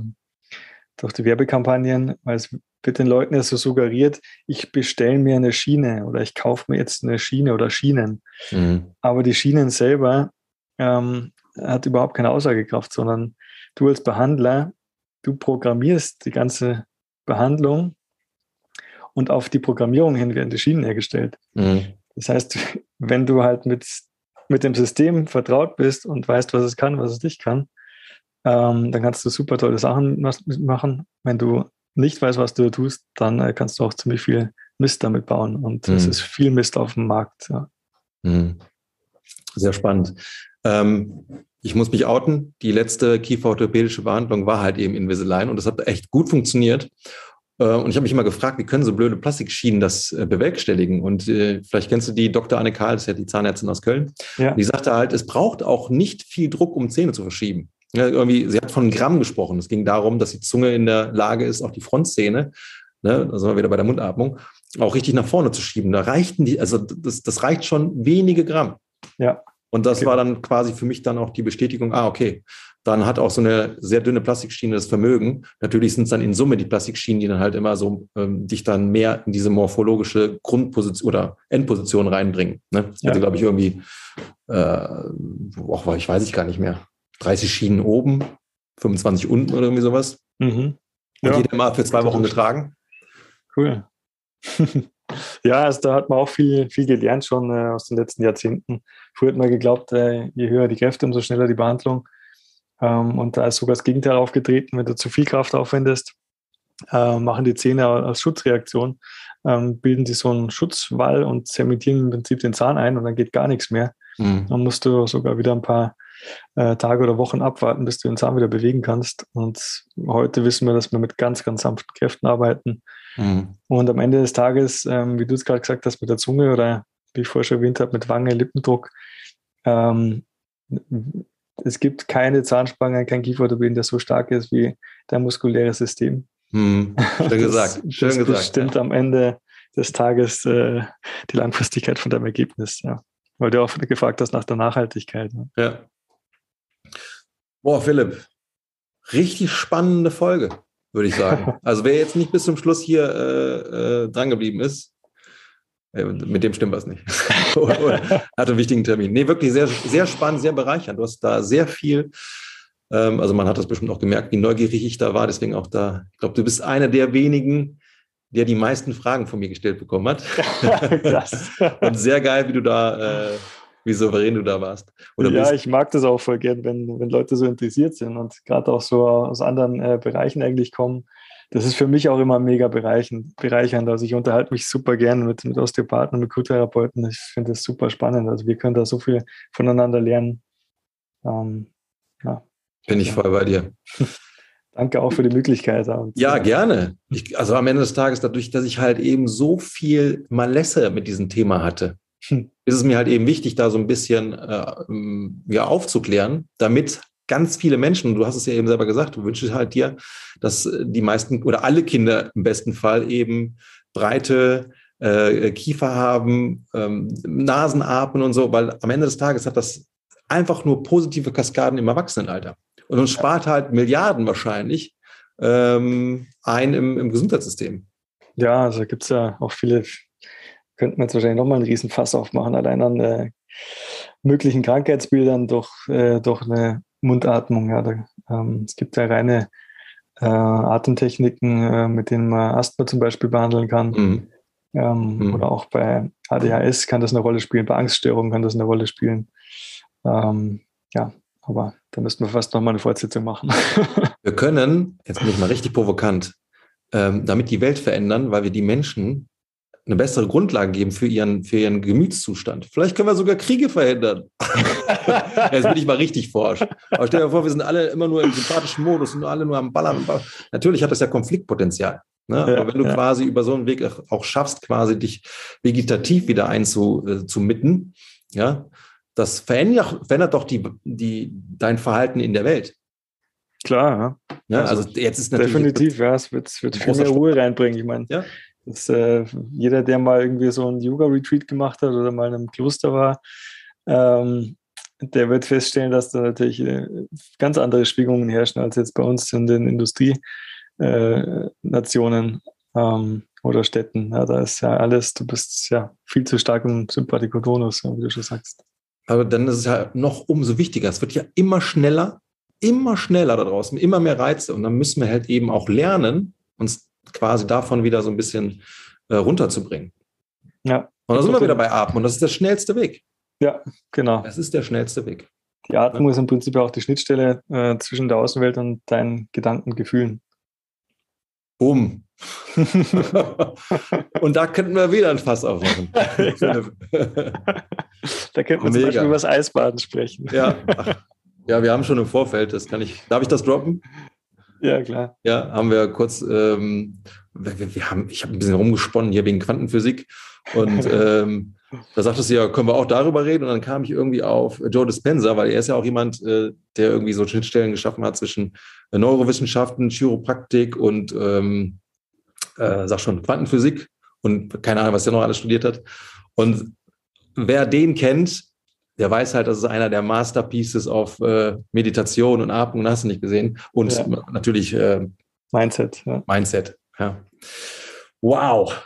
durch die Werbekampagnen, weil es wird den Leuten ja so suggeriert, ich bestelle mir eine Schiene oder ich kaufe mir jetzt eine Schiene oder Schienen. Mhm. Aber die Schienen selber ähm, hat überhaupt keine Aussagekraft, sondern du als Behandler, du programmierst die ganze Behandlung und auf die Programmierung hin werden die Schienen hergestellt. Mhm. Das heißt, wenn du halt mit, mit dem System vertraut bist und weißt, was es kann, was es nicht kann, ähm, dann kannst du super tolle Sachen machen. Wenn du nicht weißt, was du tust, dann äh, kannst du auch ziemlich viel Mist damit bauen. Und mhm. es ist viel Mist auf dem Markt. Ja. Mhm. Sehr spannend. Ähm, ich muss mich outen. Die letzte kieferorthopädische Behandlung war halt eben Invisalign und das hat echt gut funktioniert. Äh, und ich habe mich immer gefragt, wie können so blöde Plastikschienen das äh, bewerkstelligen? Und äh, vielleicht kennst du die Dr. Anne Karl, das ist ja die Zahnärztin aus Köln. Ja. Die sagte halt, es braucht auch nicht viel Druck, um Zähne zu verschieben. Ja, irgendwie, sie hat von Gramm gesprochen. Es ging darum, dass die Zunge in der Lage ist, auch die Frontzähne, ne, da sind wir wieder bei der Mundatmung, auch richtig nach vorne zu schieben. Da reichten die, also das, das reicht schon wenige Gramm. Ja. Und das okay. war dann quasi für mich dann auch die Bestätigung, ah, okay, dann hat auch so eine sehr dünne Plastikschiene das Vermögen. Natürlich sind es dann in Summe die Plastikschienen, die dann halt immer so ähm, dich dann mehr in diese morphologische Grundposition oder Endposition reinbringen. Ne? Das ja. glaube ich, irgendwie, äh, auch, ich weiß ich gar nicht mehr, 30 Schienen oben, 25 unten oder irgendwie sowas. Mhm. Und ja. jeder mal für zwei Wochen getragen. Cool. Ja, also da hat man auch viel, viel gelernt schon äh, aus den letzten Jahrzehnten. Früher hat man geglaubt, äh, je höher die Kräfte, umso schneller die Behandlung. Ähm, und da ist sogar das Gegenteil aufgetreten. Wenn du zu viel Kraft aufwendest, äh, machen die Zähne als Schutzreaktion, ähm, bilden sie so einen Schutzwall und zementieren im Prinzip den Zahn ein und dann geht gar nichts mehr. Mhm. Dann musst du sogar wieder ein paar äh, Tage oder Wochen abwarten, bis du den Zahn wieder bewegen kannst. Und heute wissen wir, dass wir mit ganz, ganz sanften Kräften arbeiten Mhm. Und am Ende des Tages, ähm, wie du es gerade gesagt hast, mit der Zunge oder wie ich vorher schon erwähnt habe, mit Wange, Lippendruck, ähm, es gibt keine Zahnspange, kein Kieferorthopäden, der so stark ist wie dein muskuläres System. Mhm. Schön gesagt. Das, Schön das gesagt. bestimmt ja. am Ende des Tages äh, die Langfristigkeit von deinem Ergebnis. Ja. Weil du auch gefragt hast nach der Nachhaltigkeit. Ne? Ja. Boah, Philipp, richtig spannende Folge würde ich sagen. Also wer jetzt nicht bis zum Schluss hier äh, äh, drangeblieben ist, äh, mit dem stimmt was nicht. hat einen wichtigen Termin. Nee, wirklich sehr, sehr spannend, sehr bereichernd. Du hast da sehr viel, ähm, also man hat das bestimmt auch gemerkt, wie neugierig ich da war. Deswegen auch da, ich glaube, du bist einer der wenigen, der die meisten Fragen von mir gestellt bekommen hat. Krass. Und sehr geil, wie du da äh, wie souverän du da warst. Oder ja, bist. ich mag das auch voll gern, wenn, wenn Leute so interessiert sind und gerade auch so aus anderen äh, Bereichen eigentlich kommen. Das ist für mich auch immer mega bereichernd. bereichernd. Also ich unterhalte mich super gern mit, mit Osteopathen und mit Q-Therapeuten. Ich finde das super spannend. Also wir können da so viel voneinander lernen. Ähm, ja. Bin ich voll bei dir. Danke auch für die Möglichkeit. Ja, gerne. Ich, also am Ende des Tages, dadurch, dass ich halt eben so viel Malesse mit diesem Thema hatte. Ist es mir halt eben wichtig, da so ein bisschen äh, ja, aufzuklären, damit ganz viele Menschen, du hast es ja eben selber gesagt, du wünschst halt dir, dass die meisten oder alle Kinder im besten Fall eben breite äh, Kiefer haben, ähm, Nasen atmen und so, weil am Ende des Tages hat das einfach nur positive Kaskaden im Erwachsenenalter. Und uns spart halt Milliarden wahrscheinlich ähm, ein im, im Gesundheitssystem. Ja, also gibt es ja auch viele, könnten wir jetzt wahrscheinlich nochmal einen riesen Fass aufmachen, allein an äh, möglichen Krankheitsbildern durch, äh, durch eine Mundatmung. Ja, da, ähm, es gibt ja reine äh, Atemtechniken, äh, mit denen man Asthma zum Beispiel behandeln kann. Mhm. Ähm, mhm. Oder auch bei ADHS kann das eine Rolle spielen, bei Angststörungen kann das eine Rolle spielen. Ähm, ja, aber da müssten wir fast nochmal eine Fortsetzung machen. wir können, jetzt bin ich mal richtig provokant, ähm, damit die Welt verändern, weil wir die Menschen eine bessere Grundlage geben für ihren, für ihren Gemütszustand. Vielleicht können wir sogar Kriege verhindern. Jetzt bin ich mal richtig forsch. Aber stell dir vor, wir sind alle immer nur im sympathischen Modus, sind alle nur am Ballern. Natürlich hat das ja Konfliktpotenzial. Ne? Ja, Aber wenn du ja. quasi über so einen Weg auch schaffst, quasi dich vegetativ wieder einzumitten, äh, ja, das verändert, verändert doch die, die, dein Verhalten in der Welt. Klar, ja. ja also, also, jetzt ist natürlich. Definitiv, ja, es wird, wird viel mehr Ruhe reinbringen. Ich meine, ja. Das, äh, jeder, der mal irgendwie so ein Yoga-Retreat gemacht hat oder mal in einem Kloster war, ähm, der wird feststellen, dass da natürlich äh, ganz andere Schwingungen herrschen als jetzt bei uns in den Industrienationen äh, ähm, oder Städten. Ja, da ist ja alles, du bist ja viel zu stark im Sympathikotonus, wie du schon sagst. Aber dann ist es ja noch umso wichtiger. Es wird ja immer schneller, immer schneller da draußen, immer mehr Reize. Und dann müssen wir halt eben auch lernen, uns quasi davon wieder so ein bisschen äh, runterzubringen. Ja. Und da sind wir wieder bei Atmen und das ist der schnellste Weg. Ja, genau. Das ist der schnellste Weg. Die Atmung ja. ist im Prinzip auch die Schnittstelle äh, zwischen der Außenwelt und deinen Gedanken, Gefühlen. Boom. und da könnten wir wieder ein Fass aufmachen. ja. Da könnten wir zum Beispiel über das Eisbaden sprechen. Ja. ja, wir haben schon im Vorfeld, das kann ich. Darf ich das droppen? Ja, klar. Ja, haben wir kurz, ähm, wir, wir, haben, ich habe ein bisschen rumgesponnen hier wegen Quantenphysik und ähm, da sagtest du ja, können wir auch darüber reden und dann kam ich irgendwie auf Joe Dispenza, weil er ist ja auch jemand, äh, der irgendwie so Schnittstellen geschaffen hat zwischen äh, Neurowissenschaften, Chiropraktik und ähm, äh, sag schon Quantenphysik und keine Ahnung, was der noch alles studiert hat. Und wer den kennt, der weiß halt, das ist einer der Masterpieces auf äh, Meditation und Atmung, hast du nicht gesehen. Und ja. natürlich äh, Mindset. Ja. Mindset, ja. Wow.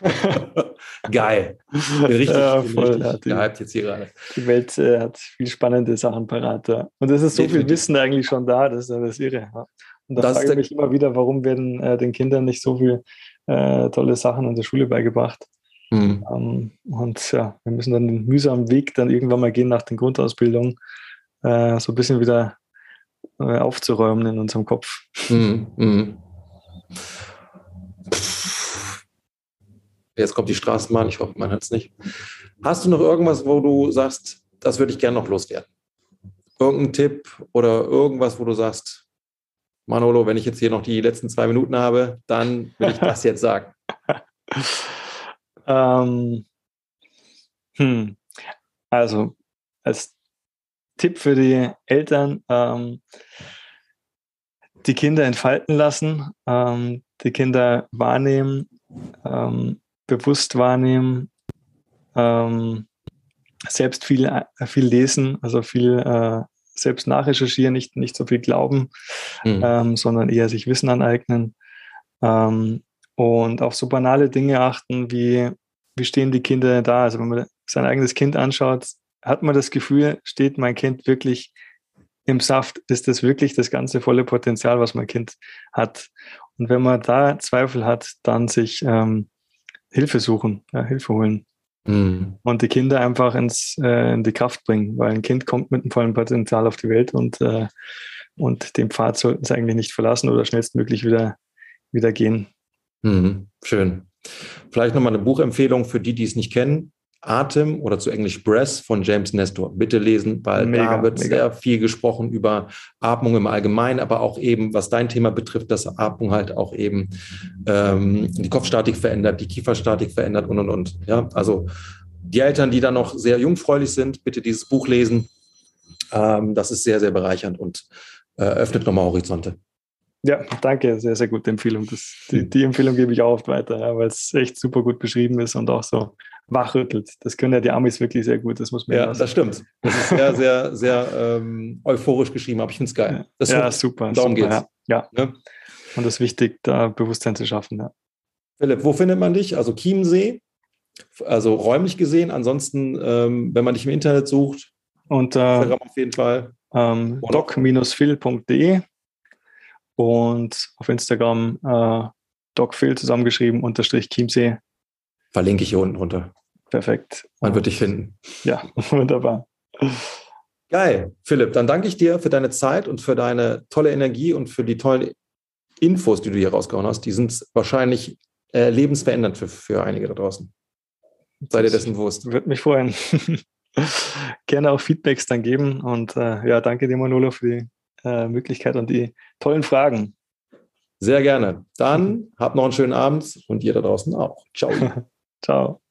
Geil. Richtig, ja, voll, richtig die, gehypt jetzt hier gerade. Die Welt äh, hat viel spannende Sachen parat. Ja. Und es ist so Definitiv. viel Wissen eigentlich schon da, das ist ja das Irre. Ja. Und da das frage ich mich immer wieder, warum werden äh, den Kindern nicht so viele äh, tolle Sachen in der Schule beigebracht? Mhm. Ähm, und ja, wir müssen dann den mühsamen Weg dann irgendwann mal gehen nach den Grundausbildungen, äh, so ein bisschen wieder äh, aufzuräumen in unserem Kopf. Mhm. Mhm. Jetzt kommt die Straßenbahn, ich hoffe, man hört es nicht. Hast du noch irgendwas, wo du sagst, das würde ich gerne noch loswerden? Irgendein Tipp oder irgendwas, wo du sagst, Manolo, wenn ich jetzt hier noch die letzten zwei Minuten habe, dann will ich das jetzt sagen. Ähm, hm. Also als Tipp für die Eltern, ähm, die Kinder entfalten lassen, ähm, die Kinder wahrnehmen, ähm, bewusst wahrnehmen, ähm, selbst viel, äh, viel lesen, also viel äh, selbst nachrecherchieren, nicht, nicht so viel glauben, mhm. sondern eher sich Wissen aneignen. Ähm, und auf so banale Dinge achten, wie, wie stehen die Kinder da? Also wenn man sein eigenes Kind anschaut, hat man das Gefühl, steht mein Kind wirklich im Saft? Ist das wirklich das ganze volle Potenzial, was mein Kind hat? Und wenn man da Zweifel hat, dann sich ähm, Hilfe suchen, ja, Hilfe holen. Mhm. Und die Kinder einfach ins, äh, in die Kraft bringen, weil ein Kind kommt mit einem vollen Potenzial auf die Welt und, äh, und den Pfad sollten sie eigentlich nicht verlassen oder schnellstmöglich wieder, wieder gehen. Mhm, schön. Vielleicht nochmal eine Buchempfehlung für die, die es nicht kennen. Atem oder zu Englisch Breath von James Nestor. Bitte lesen, weil mega, da wird mega. sehr viel gesprochen über Atmung im Allgemeinen, aber auch eben, was dein Thema betrifft, dass Atmung halt auch eben ähm, die Kopfstatik verändert, die Kieferstatik verändert und und und. Ja, also die Eltern, die da noch sehr jungfräulich sind, bitte dieses Buch lesen. Ähm, das ist sehr, sehr bereichernd und äh, öffnet nochmal Horizonte. Ja, danke, sehr, sehr gute Empfehlung. Das, die, die, Empfehlung gebe ich auch oft weiter, ja, weil es echt super gut beschrieben ist und auch so wachrüttelt. Das können ja die Amis wirklich sehr gut, das muss man Ja, das stimmt. Das ist sehr, sehr, sehr ähm, euphorisch geschrieben, aber ich finde es geil. Das ja, super. Darum geht es. Ja. ja. Und das ist wichtig, da Bewusstsein zu schaffen. Ja. Philipp, wo findet man dich? Also Chiemsee, also räumlich gesehen. Ansonsten, ähm, wenn man dich im Internet sucht, und äh, auf jeden Fall. Ähm, doc-phil.de und auf Instagram äh, docphil zusammengeschrieben, unterstrich Chiemsee. Verlinke ich hier unten runter. Perfekt. Man wird dich finden. Ja, wunderbar. Geil. Philipp, dann danke ich dir für deine Zeit und für deine tolle Energie und für die tollen Infos, die du hier rausgehauen hast. Die sind wahrscheinlich äh, lebensverändernd für, für einige da draußen. Sei dir dessen bewusst. Würde mich freuen. Gerne auch Feedbacks dann geben. Und äh, ja, danke dir, Manolo, für die äh, Möglichkeit und die tollen Fragen. Sehr gerne. Dann habt noch einen schönen Abend und ihr da draußen auch. Ciao. Ciao.